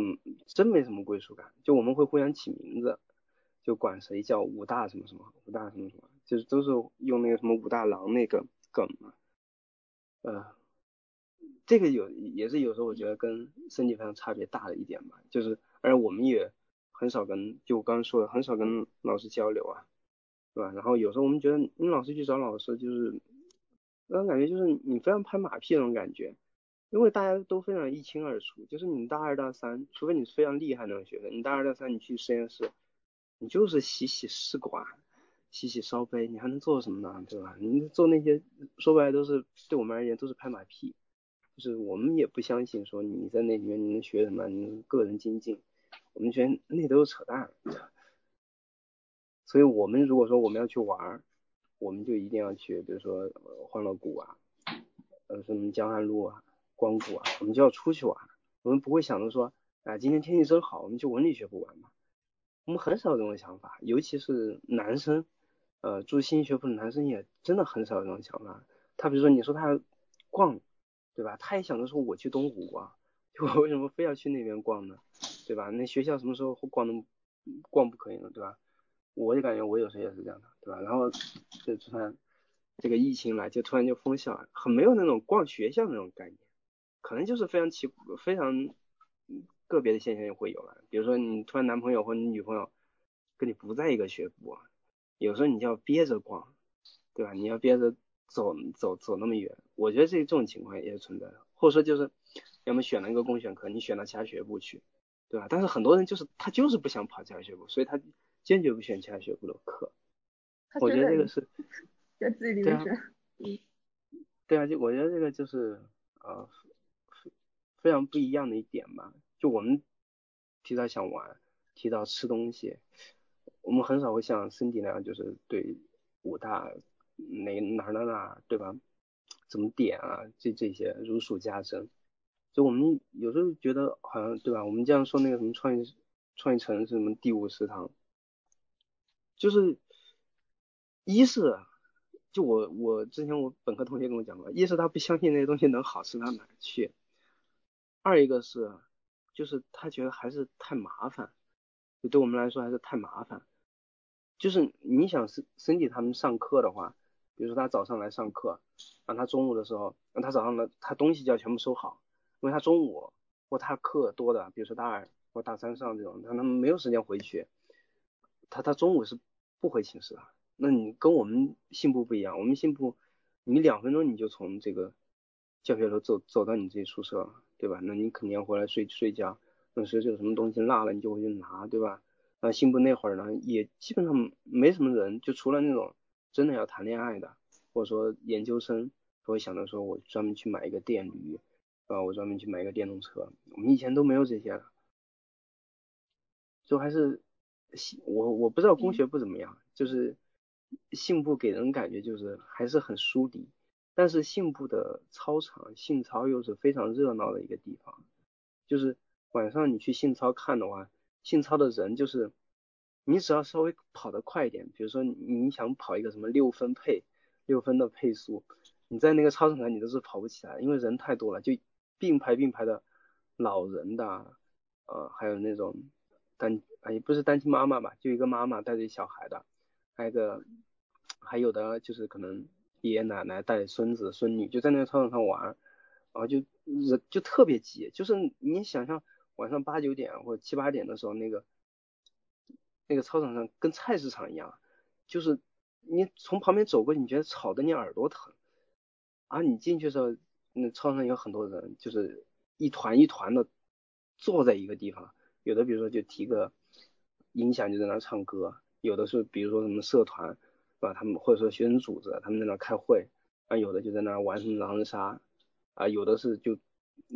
真没什么归属感。就我们会互相起名字，就管谁叫武大什么什么，武大什么什么，就是都是用那个什么武大郎那个梗嘛，呃。这个有也是有时候我觉得跟身体非常差别大的一点吧，就是而我们也很少跟就我刚刚说的很少跟老师交流啊，对吧？然后有时候我们觉得你老师去找老师就是那种感觉就是你非常拍马屁那种感觉，因为大家都非常一清二楚，就是你大二大三，除非你是非常厉害那种学生，你大二大三你去实验室，你就是洗洗试管、洗洗烧杯，你还能做什么呢？对吧？你做那些说白了都是对我们而言都是拍马屁。就是我们也不相信说你在那里面你能学什么，你能个人精进，我们觉得那都是扯淡。所以我们如果说我们要去玩，我们就一定要去，比如说欢乐谷啊，呃什么江汉路啊、光谷啊，我们就要出去玩。我们不会想着说，啊今天天气真好，我们去文理学部玩嘛。我们很少有这种想法，尤其是男生，呃住新学部的男生也真的很少有这种想法。他比如说你说他逛。对吧？他也想着说我去东湖逛，就我为什么非要去那边逛呢？对吧？那学校什么时候逛的逛不可以了？对吧？我就感觉我有时候也是这样的，对吧？然后就突然这个疫情来，就突然就封校，很没有那种逛学校那种概念，可能就是非常奇非常个别的现象就会有了。比如说你突然男朋友或你女朋友跟你不在一个学部，啊有时候你就要憋着逛，对吧？你要憋着。走走走那么远，我觉得这这种情况也是存在的，或者说就是，要么选了一个公选课，你选到其他学部去，对吧？但是很多人就是他就是不想跑其他学部，所以他坚决不选其他学部的课。我觉得这个是在自己里面选。对啊，就我觉得这个就是呃非常不一样的一点吧。就我们提到想玩，提到吃东西，我们很少会像身体那样，就是对五大。哪哪哪哪，对吧？怎么点啊？这这些如数家珍。就我们有时候觉得好像，对吧？我们这样说那个什么创意创意城是什么第五食堂，就是一是就我我之前我本科同学跟我讲过，一是他不相信那些东西能好吃到哪去，二一个是就是他觉得还是太麻烦，就对我们来说还是太麻烦。就是你想身身体他们上课的话。比如说他早上来上课，然后他中午的时候，那他早上的他东西就要全部收好，因为他中午或他课多的，比如说大二或大三上这种，他他没有时间回去，他他中午是不回寝室的。那你跟我们信部不一样，我们信部你两分钟你就从这个教学楼走走到你自己宿舍，对吧？那你肯定要回来睡睡觉，有时有什么东西落了你就回去拿，对吧？啊，信部那会儿呢也基本上没什么人，就除了那种。真的要谈恋爱的，或者说研究生，都会想着说，我专门去买一个电驴，啊，我专门去买一个电动车。我们以前都没有这些了，就还是信我我不知道工学部怎么样，就是信部给人感觉就是还是很疏离，但是信部的操场信操又是非常热闹的一个地方，就是晚上你去信操看的话，信操的人就是。你只要稍微跑得快一点，比如说你想跑一个什么六分配，六分的配速，你在那个操场上你都是跑不起来，因为人太多了，就并排并排的老人的，呃，还有那种单，也不是单亲妈妈吧，就一个妈妈带着小孩的，还有个，还有的就是可能爷爷奶奶带孙子孙女就在那个操场上玩，然后就人就特别挤，就是你想象晚上八九点或者七八点的时候那个。那个操场上跟菜市场一样，就是你从旁边走过去，你觉得吵得你耳朵疼，啊你进去的时候，那操场上有很多人，就是一团一团的坐在一个地方，有的比如说就提个音响就在那唱歌，有的是比如说什么社团，是吧？他们或者说学生组织，他们在那开会，啊，有的就在那玩什么狼人杀，啊，有的是就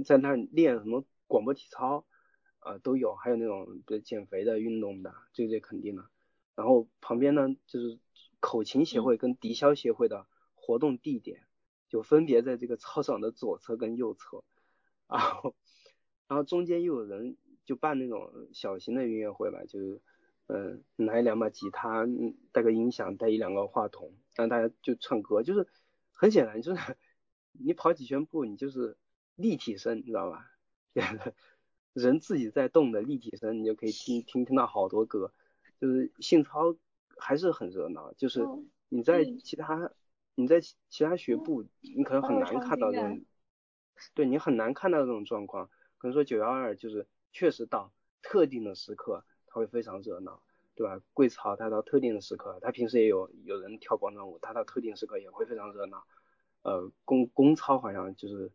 在那练什么广播体操，啊，都有，还有那种比如减肥的运动的，这这肯定的。然后旁边呢就是口琴协会跟笛箫协会的活动地点，就分别在这个操场的左侧跟右侧，然后然后中间又有人就办那种小型的音乐会吧，就是嗯拿一两把吉他，带个音响，带一两个话筒，让大家就唱歌，就是很显然就是 你跑几圈步，你就是立体声，你知道吧？人自己在动的立体声，你就可以听听听到好多歌。就是信操还是很热闹，就是你在其他你在其他学部，你可能很难看到这种，对你很难看到这种状况。可能说九幺二就是确实到特定的时刻，它会非常热闹，对吧？贵操它到特定的时刻，它平时也有有人跳广场舞，它到特定时刻也会非常热闹。呃，公公操好像就是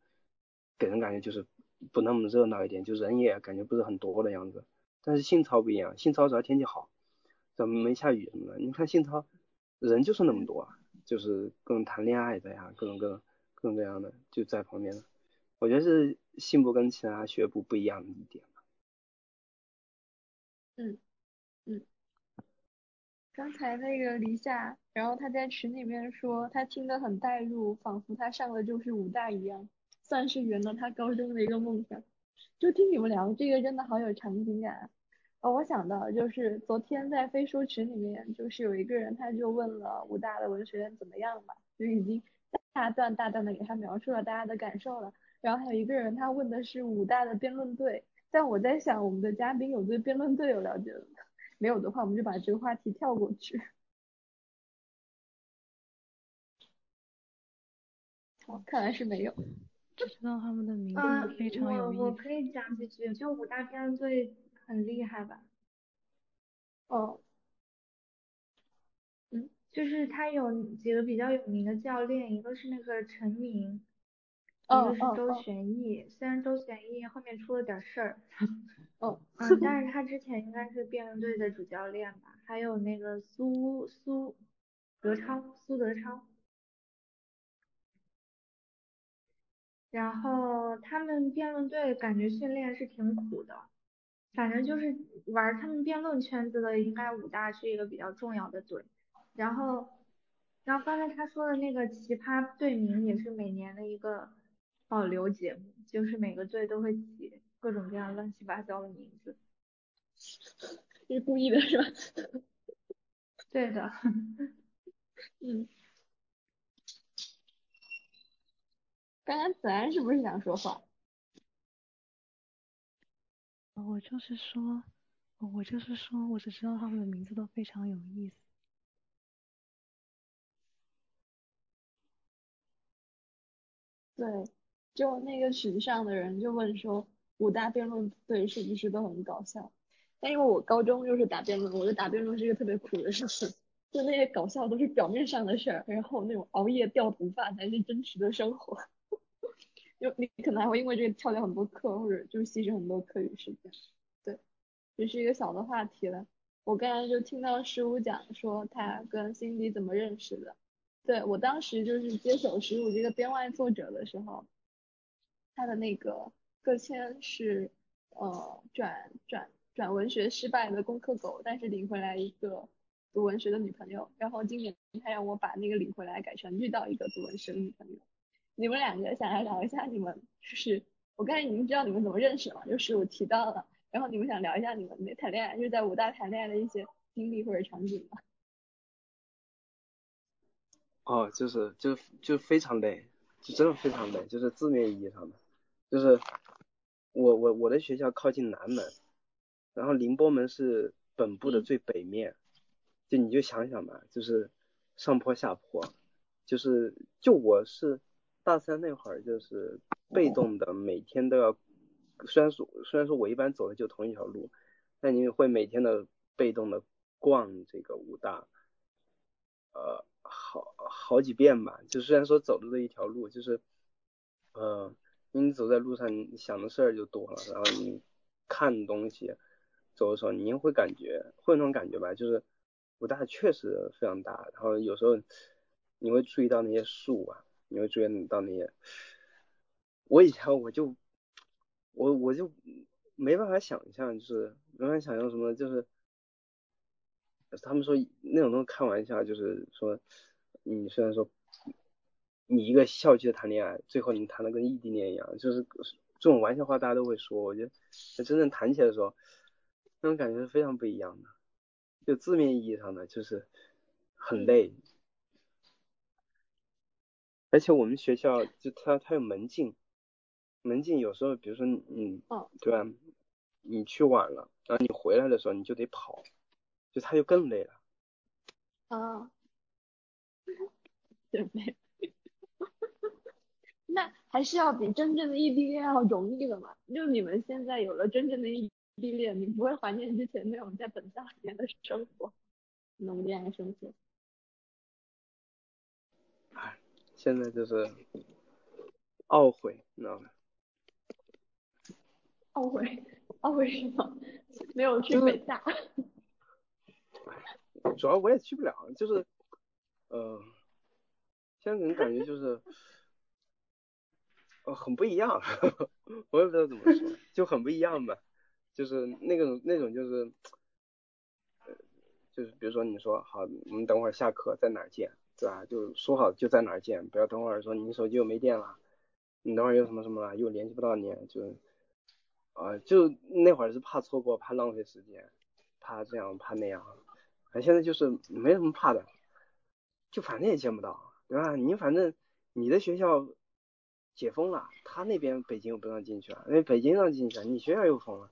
给人感觉就是不那么热闹一点，就人也感觉不是很多的样子。但是信操不一样，信操只要天气好。怎么没下雨什么的？你看信操人就是那么多，就是各种谈恋爱的呀，各种各各种各样的就在旁边。我觉得是信部跟其他学部不一样的一点。嗯嗯，刚才那个黎夏，然后他在群里面说他听得很带入，仿佛他上的就是武大一样，算是圆了他高中的一个梦想。就听你们聊这个，真的好有场景感。哦，我想到就是昨天在飞书群里面，就是有一个人他就问了武大的文学院怎么样嘛，就已经大段大段的给他描述了大家的感受了。然后还有一个人他问的是武大的辩论队，但我在想我们的嘉宾有对辩论队有了解吗？没有的话，我们就把这个话题跳过去。好，看来是没有。不知道他们的名字非常有意思。我我可以讲几句，就五大辩论队。很厉害吧？哦，嗯，就是他有几个比较有名的教练，一个是那个陈明，一个是周旋义。虽然周旋义后面出了点事儿，哦，嗯，但是他之前应该是辩论队的主教练吧？还有那个苏苏德超，苏德超。然后他们辩论队感觉训练是挺苦的。反正就是玩他们辩论圈子的，应该武大是一个比较重要的队。然后，然后刚才他说的那个奇葩队名也是每年的一个保留节目，就是每个队都会起各种各样乱七八糟的名字。是故意的是吧？对的。嗯。刚刚子安是不是想说话？我就是说，我就是说，我只知道他们的名字都非常有意思。对，就那个群上的人就问说，五大辩论队是不是都很搞笑？但因为我高中就是打辩论，我觉得打辩论是一个特别苦的事情，就那些搞笑都是表面上的事儿，然后那种熬夜掉头发才是真实的生活。就你可能还会因为这个跳掉很多课，或者就是牺牲很多课余时间。对，这是一个小的话题了。我刚才就听到十五讲说他跟辛迪怎么认识的。对我当时就是接手十五这个编外作者的时候，他的那个个签是呃转转转文学失败的功课狗，但是领回来一个读文学的女朋友。然后今年他让我把那个领回来改成遇到一个读文学的女朋友。你们两个想要聊一下你们就是我刚才已经知道你们怎么认识了，就是我提到了。然后你们想聊一下你们那谈恋爱，就是在武大谈恋爱的一些经历或者场景吗？哦，就是就就非常累，就真的非常累，就是字面意义上的，就是我我我的学校靠近南门，然后宁波门是本部的最北面，就你就想想吧，就是上坡下坡，就是就我是大三那会儿就是被动的每天都要。虽然说虽然说我一般走的就同一条路，但你会每天的被动的逛这个武大，呃，好好几遍吧。就虽然说走的这一条路，就是，呃，你走在路上，你想的事儿就多了，然后你看东西，走的时候你会感觉会有那种感觉吧，就是武大确实非常大，然后有时候你会注意到那些树啊，你会注意到那些，我以前我就我我就没办法想象，就是没办法想象什么，就是他们说那种东西开玩笑，就是说你虽然说你一个校区的谈恋爱，最后你谈的跟异地恋一样，就是这种玩笑话大家都会说，我觉得真正谈起来的时候，那种感觉是非常不一样的。就字面意义上的，就是很累，而且我们学校就它它有门禁，门禁有时候比如说你，对吧？你去晚了，然后你回来的时候你就得跑，就他就更累了。啊，对对，那还是要比真正的异地恋要容易的嘛？就你们现在有了真正的异。地恋，你不会怀念之前那种在本校里面的生活，那种恋爱生活。唉，现在就是懊悔，你知道吗？懊悔，懊悔什么？没有去北大。主要我也去不了，就是，呃，现在给人感觉就是，呃，很不一样，我也不知道怎么说，就很不一样吧。就是那个那种就是，呃，就是比如说你说好，我们等会儿下课在哪儿见，对吧？就说好就在哪儿见，不要等会儿说你手机又没电了，你等会儿又什么什么了，又联系不到你，就，啊，就那会儿是怕错过，怕浪费时间，怕这样怕那样，啊，现在就是没什么怕的，就反正也见不到，对吧？你反正你的学校解封了，他那边北京又不让进去了，那北京让进去了，你学校又封了。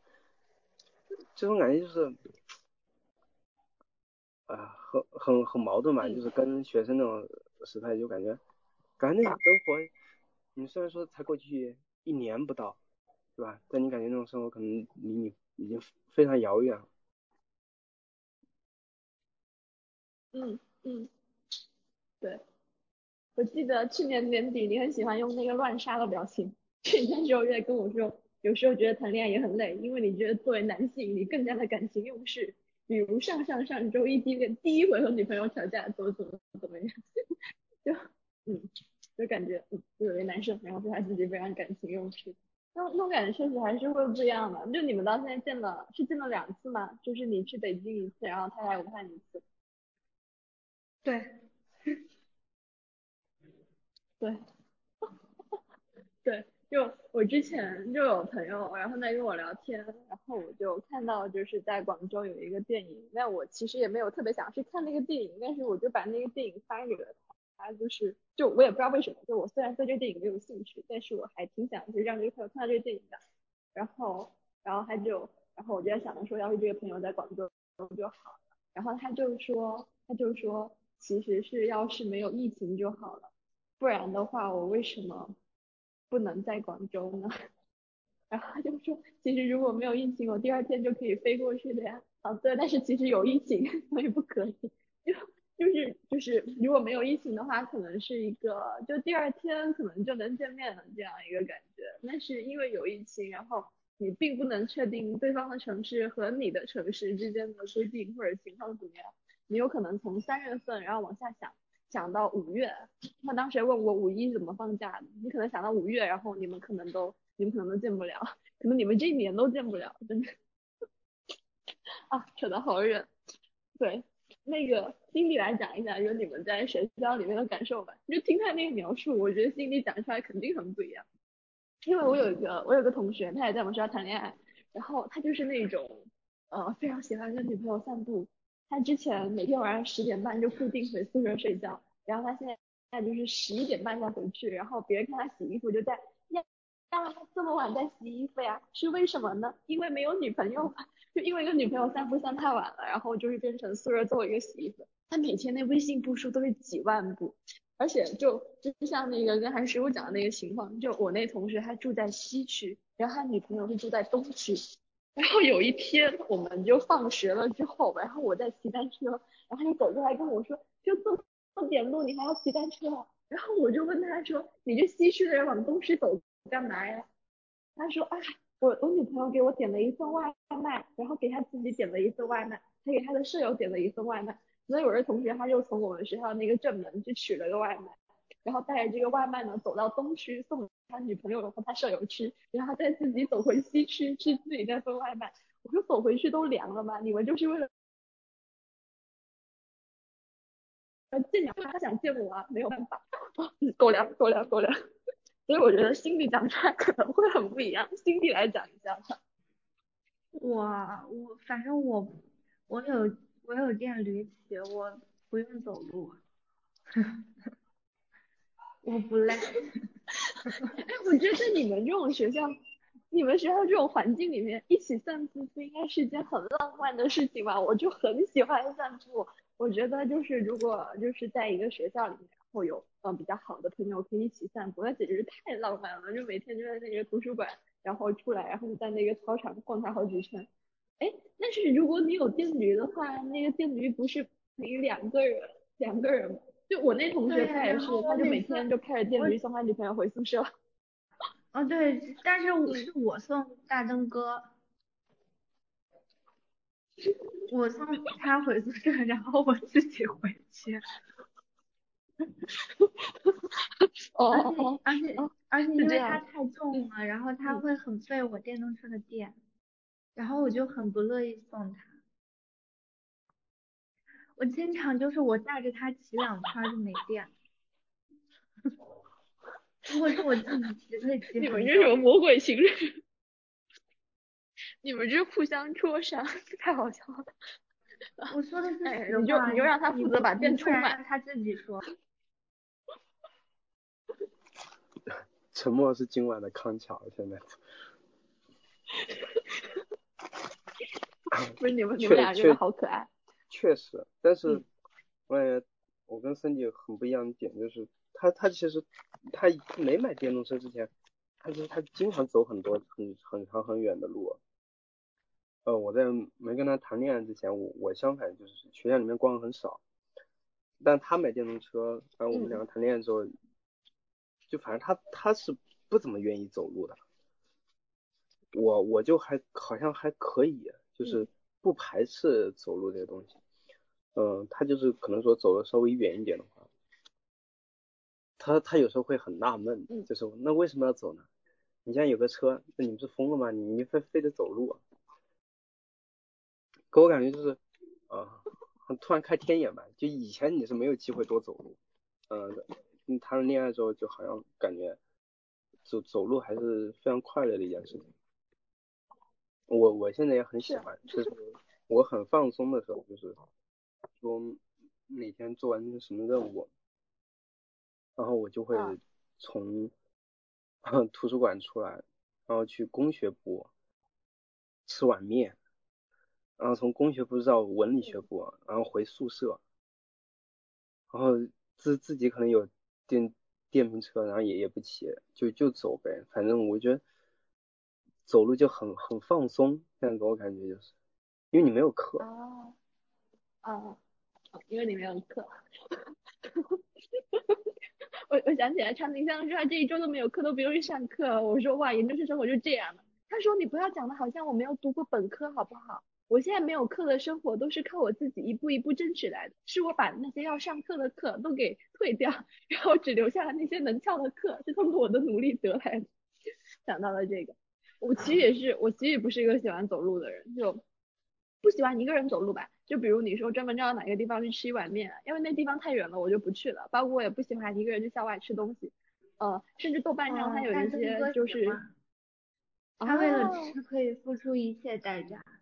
这种感觉就是，啊，很很很矛盾吧，就是跟学生那种时态就感觉，感觉那种生活，你虽然说才过去一年不到，对吧？但你感觉那种生活可能离你已经非常遥远了。嗯嗯，对，我记得去年年底你很喜欢用那个乱杀的表情，去年时候在跟我说。有时候觉得谈恋爱也很累，因为你觉得作为男性，你更加的感情用事。比如上上上周一第一个，第一回和女朋友吵架，怎么怎么怎么样，就嗯，就感觉嗯，作为男生，然后对他自己非常感情用事，那那种感觉确实还是会不一样的。就你们到现在见了，是见了两次吗？就是你去北京一次，然后他来武汉一次。对，对，对。就我之前就有朋友，然后在跟我聊天，然后我就看到就是在广州有一个电影，那我其实也没有特别想去看那个电影，但是我就把那个电影发给了他，他就是就我也不知道为什么，就我虽然对这个电影没有兴趣，但是我还挺想就让这个朋友看到这个电影的，然后然后他就然后我就在想着说，要是这个朋友在广州就好了，然后他就说他就说其实是要是没有疫情就好了，不然的话我为什么？不能在广州呢，然后就说，其实如果没有疫情，我第二天就可以飞过去的呀。啊，对，但是其实有疫情，所以不可以。就就是就是，如果没有疫情的话，可能是一个就第二天可能就能见面了这样一个感觉。但是因为有疫情，然后你并不能确定对方的城市和你的城市之间的规定或者情况怎么样。你有可能从三月份然后往下想。想到五月，他当时问我五一怎么放假，你可能想到五月，然后你们可能都你们可能都见不了，可能你们这一年都见不了，真的啊，扯得好远。对，那个心里来讲一下，就你们在学校里面的感受吧。就听他那个描述，我觉得心里讲出来肯定很不一样。因为我有一个我有个同学，他也在我们学校谈恋爱，然后他就是那种呃非常喜欢跟女朋友散步。他之前每天晚上十点半就固定回宿舍睡觉，然后他现在现在就是十一点半再回去，然后别人看他洗衣服就在呀呀这么晚在洗衣服呀，是为什么呢？因为没有女朋友，就因为跟女朋友散步散太晚了，然后就是变成宿舍最后一个洗衣服。他每天那微信步数都是几万步，而且就就像那个跟韩师傅讲的那个情况，就我那同学他住在西区，然后他女朋友是住在东区。然后有一天，我们就放学了之后，然后我在骑单车，然后他就走过来跟我说，就这么点路，你还要骑单车？然后我就问他说，你这西区的人往东区走干嘛呀？他说啊，我我女朋友给我点了一份外卖，然后给他自己点了一份外卖，还给他的舍友点了一份外卖，所以有的同学他就从我们学校那个正门去取了个外卖，然后带着这个外卖呢走到东区送他女朋友和他舍友吃，然后再自己走回西区吃自己那份外卖。我说走回去都凉了吗？你们就是为了要见你，他想见我啊，没有办法，狗粮，狗粮，狗粮。所以我觉得心里讲出来可能会很不一样，心里来讲一下。我我反正我我有我有电驴骑，我不用走路，我不累。哎，我觉得在你们这种学校，你们学校这种环境里面，一起散步不应该是一件很浪漫的事情吗？我就很喜欢散步，我觉得就是如果就是在一个学校里面，然后有嗯比较好的朋友可以一起散步，那简直是太浪漫了，就每天就在那个图书馆。然后出来，然后在那个操场逛它好几圈。哎，但是如果你有电驴的话，那个电驴不是可以两个人两个人吗？就我那同学他也是，他就每天就开着电驴送他女朋友回宿舍。哦，对，但是我是我送大灯哥，我送他回宿舍，然后我自己回去。哦，而且而且而且因为他太重了，然后他会很费我电动车的电，然后我就很不乐意送他。我经常就是我带着它骑两圈就没电。如果是我自己骑可以骑。你们这什么魔鬼情人？你们这互相戳伤，太好笑了。我说的是实话，你就你就让他负责把电充满，他自己说。沉默是今晚的康桥，现在。不是你们，你们俩真的好可爱。确实，但是我感觉我跟森姐很不一样的点就是，他他其实他没买电动车之前，他其实他经常走很多很很长很远的路。呃，我在没跟他谈恋爱之前，我我相反就是学校里面逛的很少，但他买电动车，然后我们两个谈恋爱之后。就反正他他是不怎么愿意走路的，我我就还好像还可以，就是不排斥走路这个东西。嗯，他就是可能说走的稍微远一点的话，他他有时候会很纳闷，就是那为什么要走呢？你现在有个车，那你不是疯了吗？你你非非得走路？给我感觉就是啊，突然开天眼吧，就以前你是没有机会多走路，嗯。嗯，谈了恋爱之后，就好像感觉走走路还是非常快乐的一件事情。我我现在也很喜欢，就是我很放松的时候，就是说哪天做完什么任务，然后我就会从图书馆出来，然后去工学部吃碗面，然后从工学部到文理学部，然后回宿舍，然后自自己可能有。电电瓶车，然后也也不骑，就就走呗。反正我觉得走路就很很放松，这样给我感觉就是，因为你没有课。哦，哦，因为你没有课。我 我想起来，长宁香说他这一周都没有课，都不用去上课。我说哇，研究生生活就这样了。他说你不要讲的好像我没有读过本科，好不好？我现在没有课的生活都是靠我自己一步一步争取来的，是我把那些要上课的课都给退掉，然后只留下了那些能翘的课，是通过我的努力得来的。想到了这个，我其实也是，我其实也不是一个喜欢走路的人，就不喜欢一个人走路吧。就比如你说专门找到哪个地方去吃一碗面，因为那地方太远了，我就不去了。包括我也不喜欢一个人去校外吃东西，呃，甚至豆瓣上它有一些就是，他为了吃可以付出一切代价。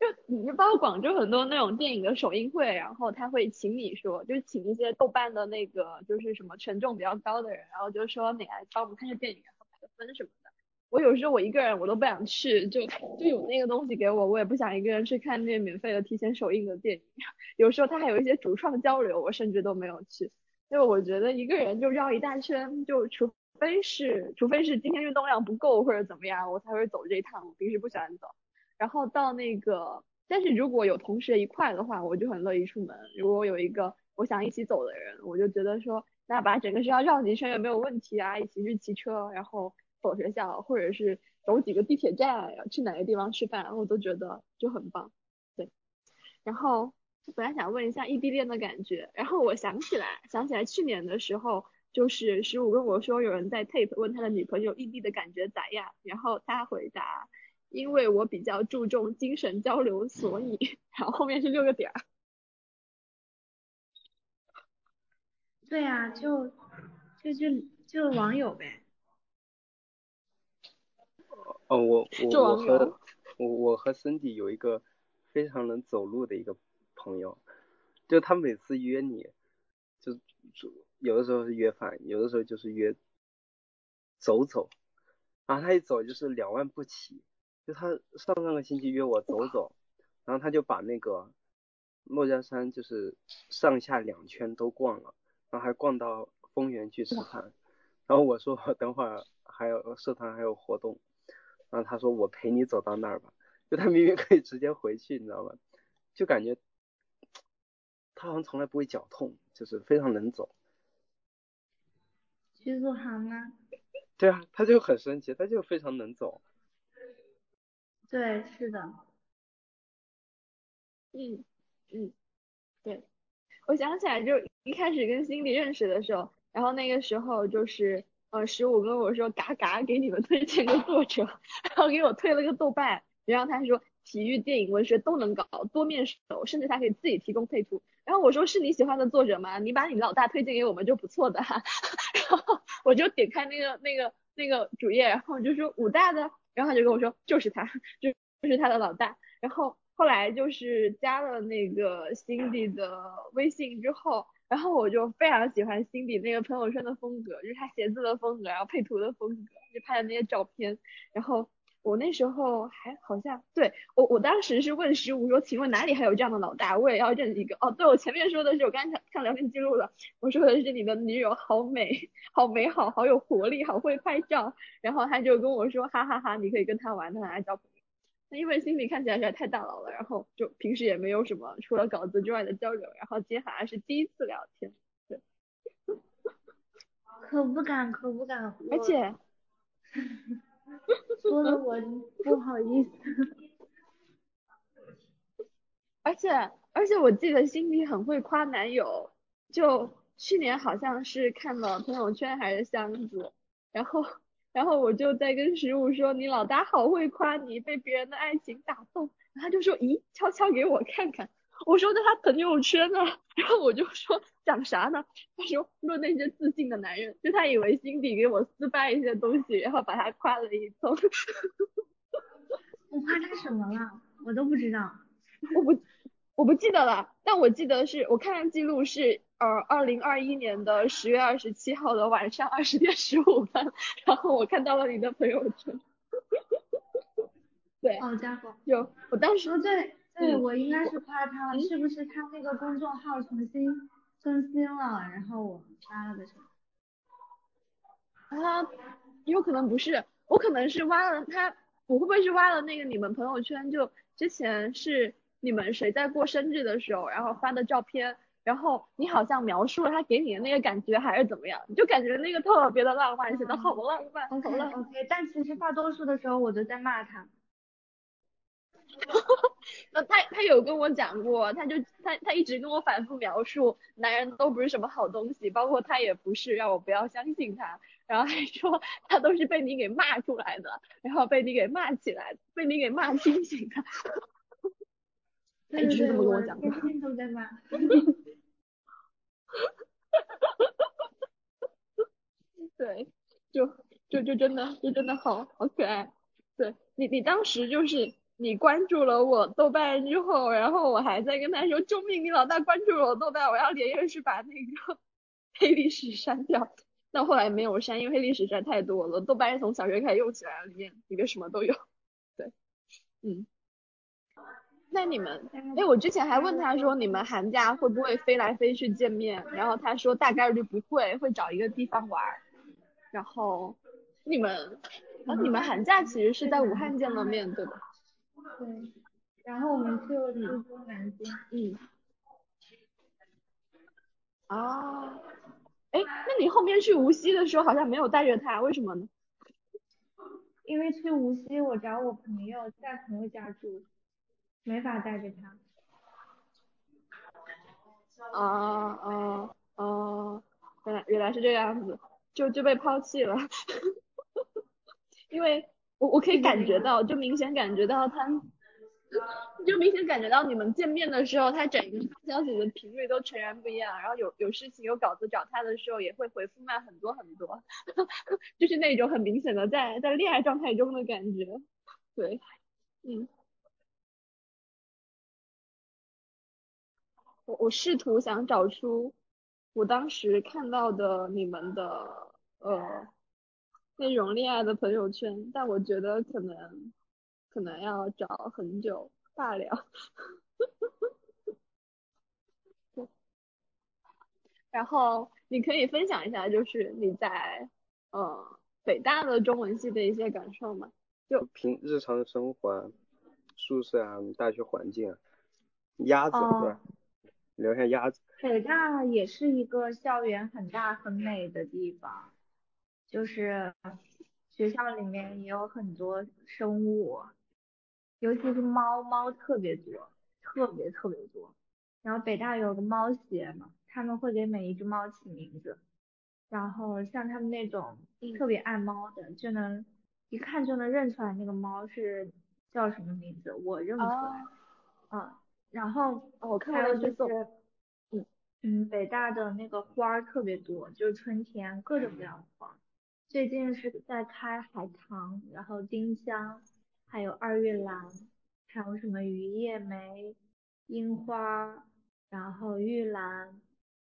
就你就包括广州很多那种电影的首映会，然后他会请你说，就是请一些豆瓣的那个就是什么权重比较高的人，然后就说你来帮我们看下电影，然后打个分什么的。我有时候我一个人我都不想去，就就有那个东西给我，我也不想一个人去看那免费的提前首映的电影。有时候他还有一些主创交流，我甚至都没有去，因为我觉得一个人就绕一大圈，就除非是除非是今天运动量不够或者怎么样，我才会走这一趟。我平时不喜欢走。然后到那个，但是如果有同学一块的话，我就很乐意出门。如果有一个我想一起走的人，我就觉得说，那把整个学校绕几圈也没有问题啊，一起去骑车，然后走学校，或者是走几个地铁站，去哪个地方吃饭，我都觉得就很棒。对，然后本来想问一下异地恋的感觉，然后我想起来，想起来去年的时候，就是十五跟我说有人在 Tape 问他的女朋友异地的感觉咋样，然后他回答，因为我比较注重精神交流，所以，然后后面是六个点儿。对呀，就就就就网友呗。哦，我我我和我我和 Cindy 有一个非常能走路的一个朋友，就他每次约你，就就有的时候是约饭，有的时候就是约走走，然后他一走就是两万步起，就他上上个星期约我走走，然后他就把那个珞珈山就是上下两圈都逛了，然后还逛到丰源去吃饭，然后我说等会儿还有社团还有活动。然后他说我陪你走到那儿吧，就他明明可以直接回去，你知道吗？就感觉他好像从来不会脚痛，就是非常能走。徐祖航吗？对啊，他就很神奇，他就非常能走。对，是的。嗯嗯，对，我想起来就一开始跟辛迪认识的时候，然后那个时候就是。呃，十五跟我说，嘎嘎给你们推荐个作者，然后给我推了个豆瓣，然后他说体育、电影、文学都能搞，多面手，甚至他可以自己提供配图。然后我说是你喜欢的作者吗？你把你老大推荐给我们就不错的。然后我就点开那个那个那个主页，然后就说武大的，然后他就跟我说就是他，就就是他的老大。然后后来就是加了那个 Cindy 的微信之后。然后我就非常喜欢辛迪那个朋友圈的风格，就是他写字的风格，然后配图的风格，就拍的那些照片。然后我那时候还好像对我，我当时是问十五说，请问哪里还有这样的老大？我也要认一个。哦，对我前面说的是我刚才看聊天记录了，我说的是你的女友好美，好美好，好有活力，好会拍照。然后他就跟我说，哈哈哈，你可以跟他玩，他来交朋友。那因为心里看起来实在太大佬了，然后就平时也没有什么除了稿子之外的交流，然后今天好像是第一次聊天，对，可不敢，可不敢，而且说的 我不好意思，而且而且我记得心里很会夸男友，就去年好像是看了朋友圈还是箱子，然后。然后我就在跟十五说，你老大好会夸你，被别人的爱情打动。然后他就说，咦，悄悄给我看看。我说在他朋友圈呢。然后我就说讲啥呢？他说论那些自信的男人，就他以为心底给我私发一些东西，然后把他夸了一通。我夸他什么了？我都不知道。我不。我不记得了，但我记得是我看记录是呃二零二一年的十月二十七号的晚上二十点十五分，然后我看到了你的朋友圈。对，好家伙，有我当时对对，我应该是夸他了，是不是他那个公众号重新更新了，然后我发了的是吗？啊，有可能不是，我可能是挖了他，我会不会是挖了那个你们朋友圈？就之前是。你们谁在过生日的时候，然后发的照片，然后你好像描述了他给你的那个感觉还是怎么样，你就感觉那个特别的浪漫，写的好浪漫，好浪。OK，但其实大多数的时候我都在骂他。那他他有跟我讲过，他就他他一直跟我反复描述，男人都不是什么好东西，包括他也不是，让我不要相信他，然后还说他都是被你给骂出来的，然后被你给骂起来，被你给骂清醒的。对对对，我天天都在骂。对，就就就真的就真的好好可爱。对你你当时就是你关注了我豆瓣之后，然后我还在跟他说救命，你老大关注了我豆瓣，我要连夜去把那个 黑历史删掉。但后来没有删，因为黑历史实在太多了。豆瓣是从小学开始用起来，里面里面什么都有。对，嗯。那你们，哎，我之前还问他说，你们寒假会不会飞来飞去见面？然后他说大概率不会，会找一个地方玩。然后你们，啊，你们寒假其实是在武汉见了面，对吧？对。然后我们去了苏州、南京。嗯。啊。哎，那你后面去无锡的时候好像没有带着他，为什么呢？因为去无锡，我找我朋友在朋友家住。没法带着他。啊啊啊！原来原来是这个样子，就就被抛弃了，因为我我可以感觉到，就明显感觉到他，就明显感觉到你们见面的时候，他整个发消息的频率都全然不一样，然后有有事情有稿子找他的时候，也会回复慢很多很多，就是那种很明显的在在恋爱状态中的感觉，对，嗯。我我试图想找出我当时看到的你们的呃那种恋爱的朋友圈，但我觉得可能可能要找很久罢了。然后你可以分享一下，就是你在呃北大的中文系的一些感受吗？就平日常生活啊，宿舍啊，大学环境啊，鸭子是吧？聊一下鸭子。北大也是一个校园很大很美的地方，就是学校里面也有很多生物，尤其是猫，猫特别多，特别特别多。然后北大有个猫协嘛，他们会给每一只猫起名字，然后像他们那种特别爱猫的，就能一看就能认出来那个猫是叫什么名字，我认不出来。嗯。然后我看还有就是，嗯嗯，北大的那个花儿特别多，就是春天各种各样的花。最近是在开海棠，然后丁香，还有二月兰，还有什么榆叶梅、樱花，然后玉兰，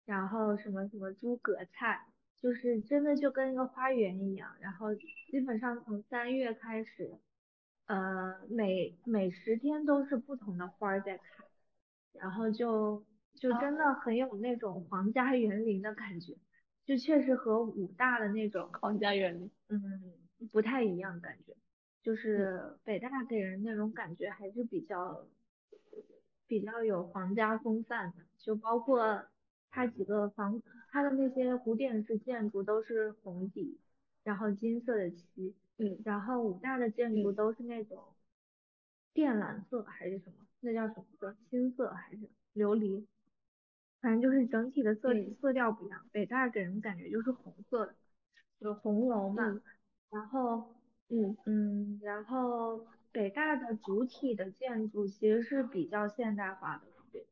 然后什么什么诸葛菜，就是真的就跟一个花园一样。然后基本上从三月开始，呃，每每十天都是不同的花在开。然后就就真的很有那种皇家园林的感觉，就确实和武大的那种皇家园林，嗯，不太一样感觉。就是北大给人那种感觉还是比较比较有皇家风范的，就包括它几个房，它的那些古典式建筑都是红底，然后金色的漆，嗯，然后武大的建筑都是那种靛蓝色还是什么。那叫什么色？青色还是琉璃？反正就是整体的色色调不一样。北大给人感觉就是红色的，有红楼嘛。然后，嗯嗯，然后北大的主体的建筑其实是比较现代化的，对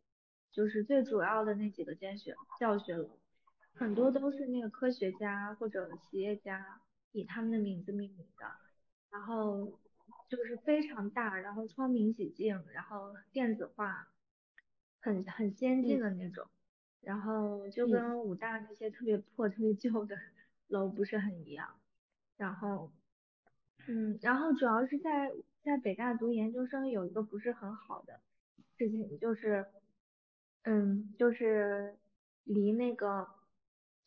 就是最主要的那几个建学教学楼，很多都是那个科学家或者企业家以他们的名字命名的。然后。就是非常大，然后窗明几净，然后电子化，很很先进的那种，然后就跟武大那些特别破、特别旧的楼不是很一样。然后，嗯，然后主要是在在北大读研究生有一个不是很好的事情，就是，嗯，就是离那个，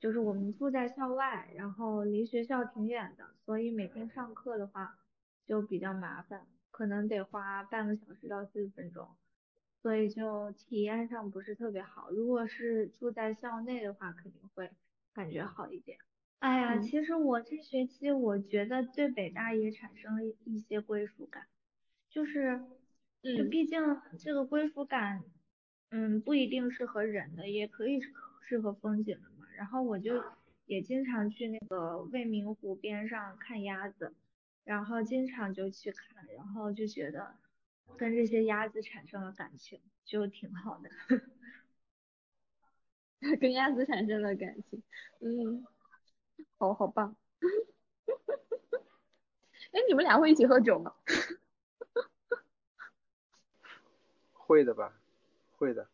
就是我们住在校外，然后离学校挺远的，所以每天上课的话。就比较麻烦，可能得花半个小时到四十分钟，所以就体验上不是特别好。如果是住在校内的话，肯定会感觉好一点。哎呀，其实我这学期我觉得对北大也产生了一些归属感，就是，就毕竟这个归属感，嗯，不一定是和人的，也可以是和风景的嘛。然后我就也经常去那个未名湖边上看鸭子。然后经常就去看，然后就觉得跟这些鸭子产生了感情，就挺好的。跟鸭子产生了感情，嗯，好好棒。哎，你们俩会一起喝酒吗？会的吧，会的。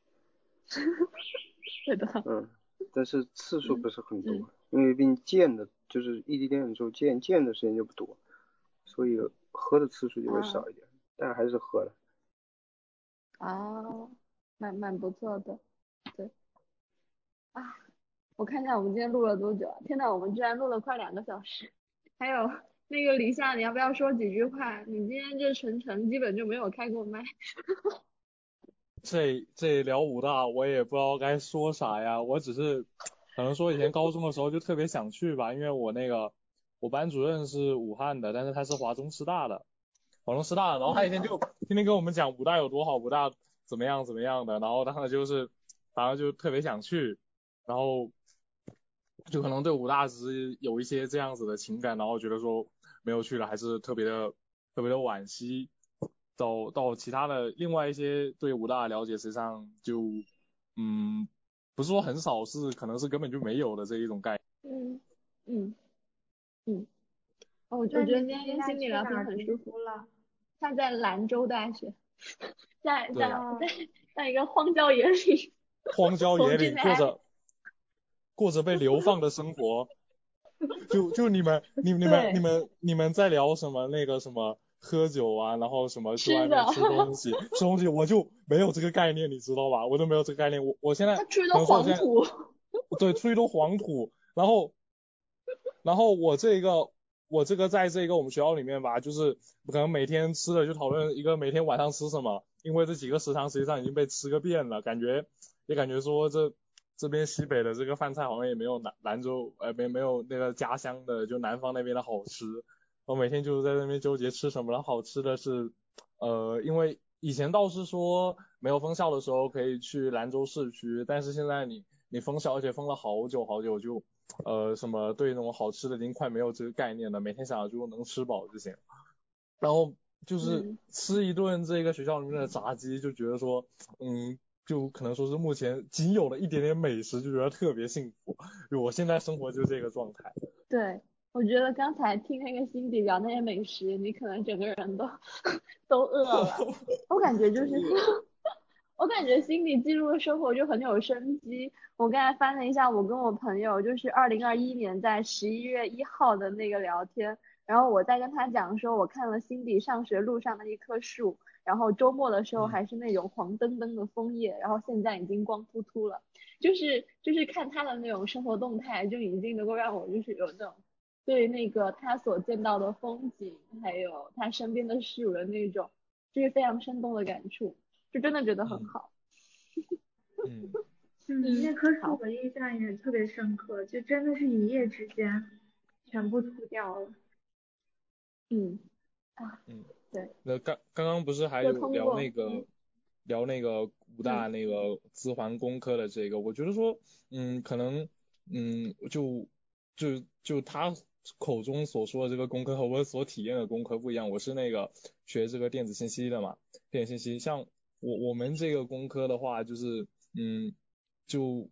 会的。嗯，但是次数不是很多，因为毕竟见的，就是异地恋的时候见见的时间就不多。所以喝的次数就会少一点，但还是喝了。哦，蛮蛮不错的，对。啊，我看一下我们今天录了多久啊？天呐，我们居然录了快两个小时。还有那个李夏，你要不要说几句话？你今天这全程基本就没有开过麦。这这聊武大，我也不知道该说啥呀。我只是可能说以前高中的时候就特别想去吧，因为我那个。我班主任是武汉的，但是他是华中师大的，华中师大，然后他一天就 天天跟我们讲武大有多好，武大怎么样怎么样的，然后当时就是反正就特别想去，然后就可能对武大只有一些这样子的情感，然后觉得说没有去了还是特别的特别的惋惜。到到其他的另外一些对武大的了解，实际上就嗯不是说很少，是可能是根本就没有的这一种概念。嗯嗯嗯。哦，我觉得今天跟心理聊天很舒服了。他在兰州大学，在在在在一个荒郊野岭。荒郊野岭过着过着被流放的生活。就就你们你你们你们你们在聊什么那个什么？喝酒啊，然后什么去外面吃东西，吃东西我就没有这个概念，你知道吧？我都没有这个概念。我我现在他吹的黄土，对，吹的黄土。然后，然后我这个我这个在这个我们学校里面吧，就是可能每天吃的就讨论一个每天晚上吃什么，因为这几个食堂实际上已经被吃个遍了，感觉也感觉说这这边西北的这个饭菜好像也没有兰兰州呃没没有那个家乡的就南方那边的好吃。我每天就是在那边纠结吃什么了。好吃的是，呃，因为以前倒是说没有封校的时候可以去兰州市区，但是现在你你封校，而且封了好久好久，就呃什么对那种好吃的已经快没有这个概念了。每天想着就能吃饱就行。然后就是吃一顿这个学校里面的炸鸡，就觉得说，嗯，就可能说是目前仅有的一点点美食，就觉得特别幸福。就我现在生活就这个状态。对。我觉得刚才听那个辛迪聊那些美食，你可能整个人都 都饿了。我感觉就是，我感觉辛迪记录的生活就很有生机。我刚才翻了一下，我跟我朋友就是二零二一年在十一月一号的那个聊天，然后我在跟他讲说，我看了心底上学路上的一棵树，然后周末的时候还是那种黄澄澄的枫叶，然后现在已经光秃秃了。就是就是看他的那种生活动态，就已经能够让我就是有那种。对那个他所见到的风景，还有他身边的事物的那种，就是非常生动的感触，就真的觉得很好。嗯，嗯，那棵树我印象也特别深刻，就真的是一夜之间全部秃掉了。嗯，啊，嗯，对。那刚刚刚不是还有聊那个聊那个武大那个资环工科的这个，我觉得说，嗯，可能，嗯，就就就他。口中所说的这个工科和我所体验的工科不一样，我是那个学这个电子信息的嘛，电子信息像我我们这个工科的话，就是嗯，就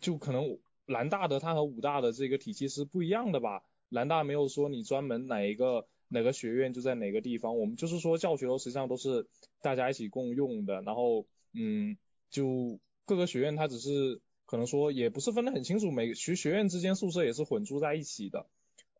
就可能南大的它和武大的这个体系是不一样的吧，南大没有说你专门哪一个哪个学院就在哪个地方，我们就是说教学楼实际上都是大家一起共用的，然后嗯，就各个学院它只是可能说也不是分得很清楚，每学学院之间宿舍也是混住在一起的。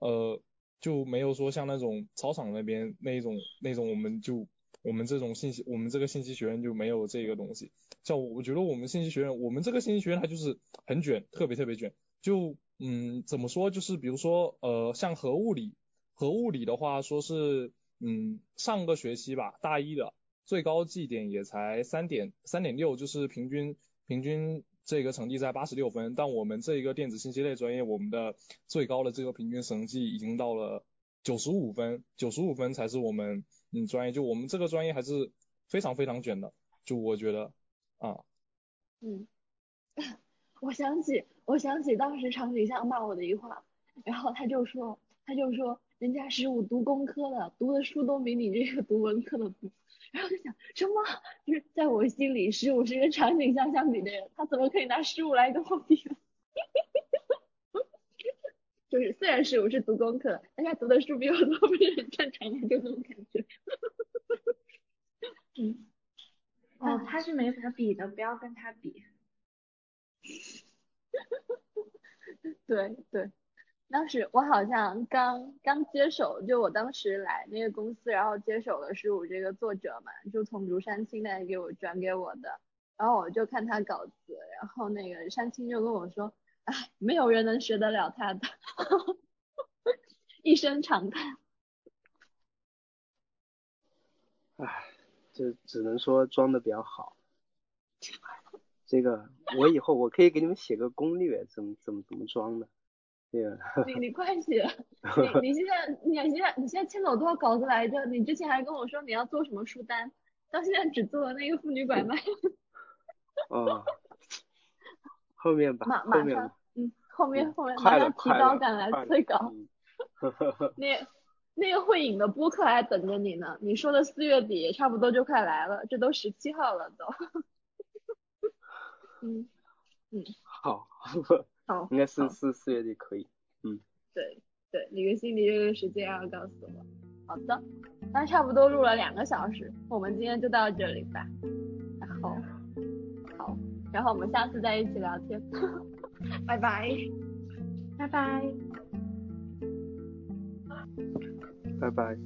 呃，就没有说像那种操场那边那种那种，我们就我们这种信息，我们这个信息学院就没有这个东西。像我，觉得我们信息学院，我们这个信息学院它就是很卷，特别特别卷。就嗯，怎么说？就是比如说呃，像核物理，核物理的话，说是嗯，上个学期吧，大一的最高绩点也才三点三点六，就是平均平均。这个成绩在八十六分，但我们这一个电子信息类专业，我们的最高的这个平均成绩已经到了九十五分，九十五分才是我们嗯专业，就我们这个专业还是非常非常卷的，就我觉得啊，嗯，我想起我想起当时长颈象骂我的一句话，然后他就说他就说人家十五读工科的，读的书都比你这个读文科的多。然后就想什么？就是在我心里，十五是跟长颈象相比的人，他怎么可以拿十五来跟我比？就是虽然是我是读工科，但他读的书比我多，不是很正常吗？就那种感觉。嗯。哦，他是没法比的，不要跟他比。对对。当时我好像刚刚接手，就我当时来那个公司，然后接手的是我这个作者嘛，就从庐山青那里给我转给我的，然后我就看他稿子，然后那个山青就跟我说，哎，没有人能学得了他的，一声长叹。哎，就只能说装的比较好。这个我以后我可以给你们写个攻略，怎么怎么怎么装的。你你快写，你你现在你现在你现在签了多少稿子来着？你之前还跟我说你要做什么书单，到现在只做了那个妇女拐卖。哦，后面吧，马马上，嗯，后面后面马上提高赶来催稿。那那个会影的播客还等着你呢，你说的四月底差不多就快来了，这都十七号了都。嗯嗯，好，好，应该是四四月底可以，嗯，对对，你个心里这个时间要告诉我。好的，那差不多录了两个小时，我们今天就到这里吧。然后，好，然后我们下次再一起聊天。拜拜，拜拜，拜拜。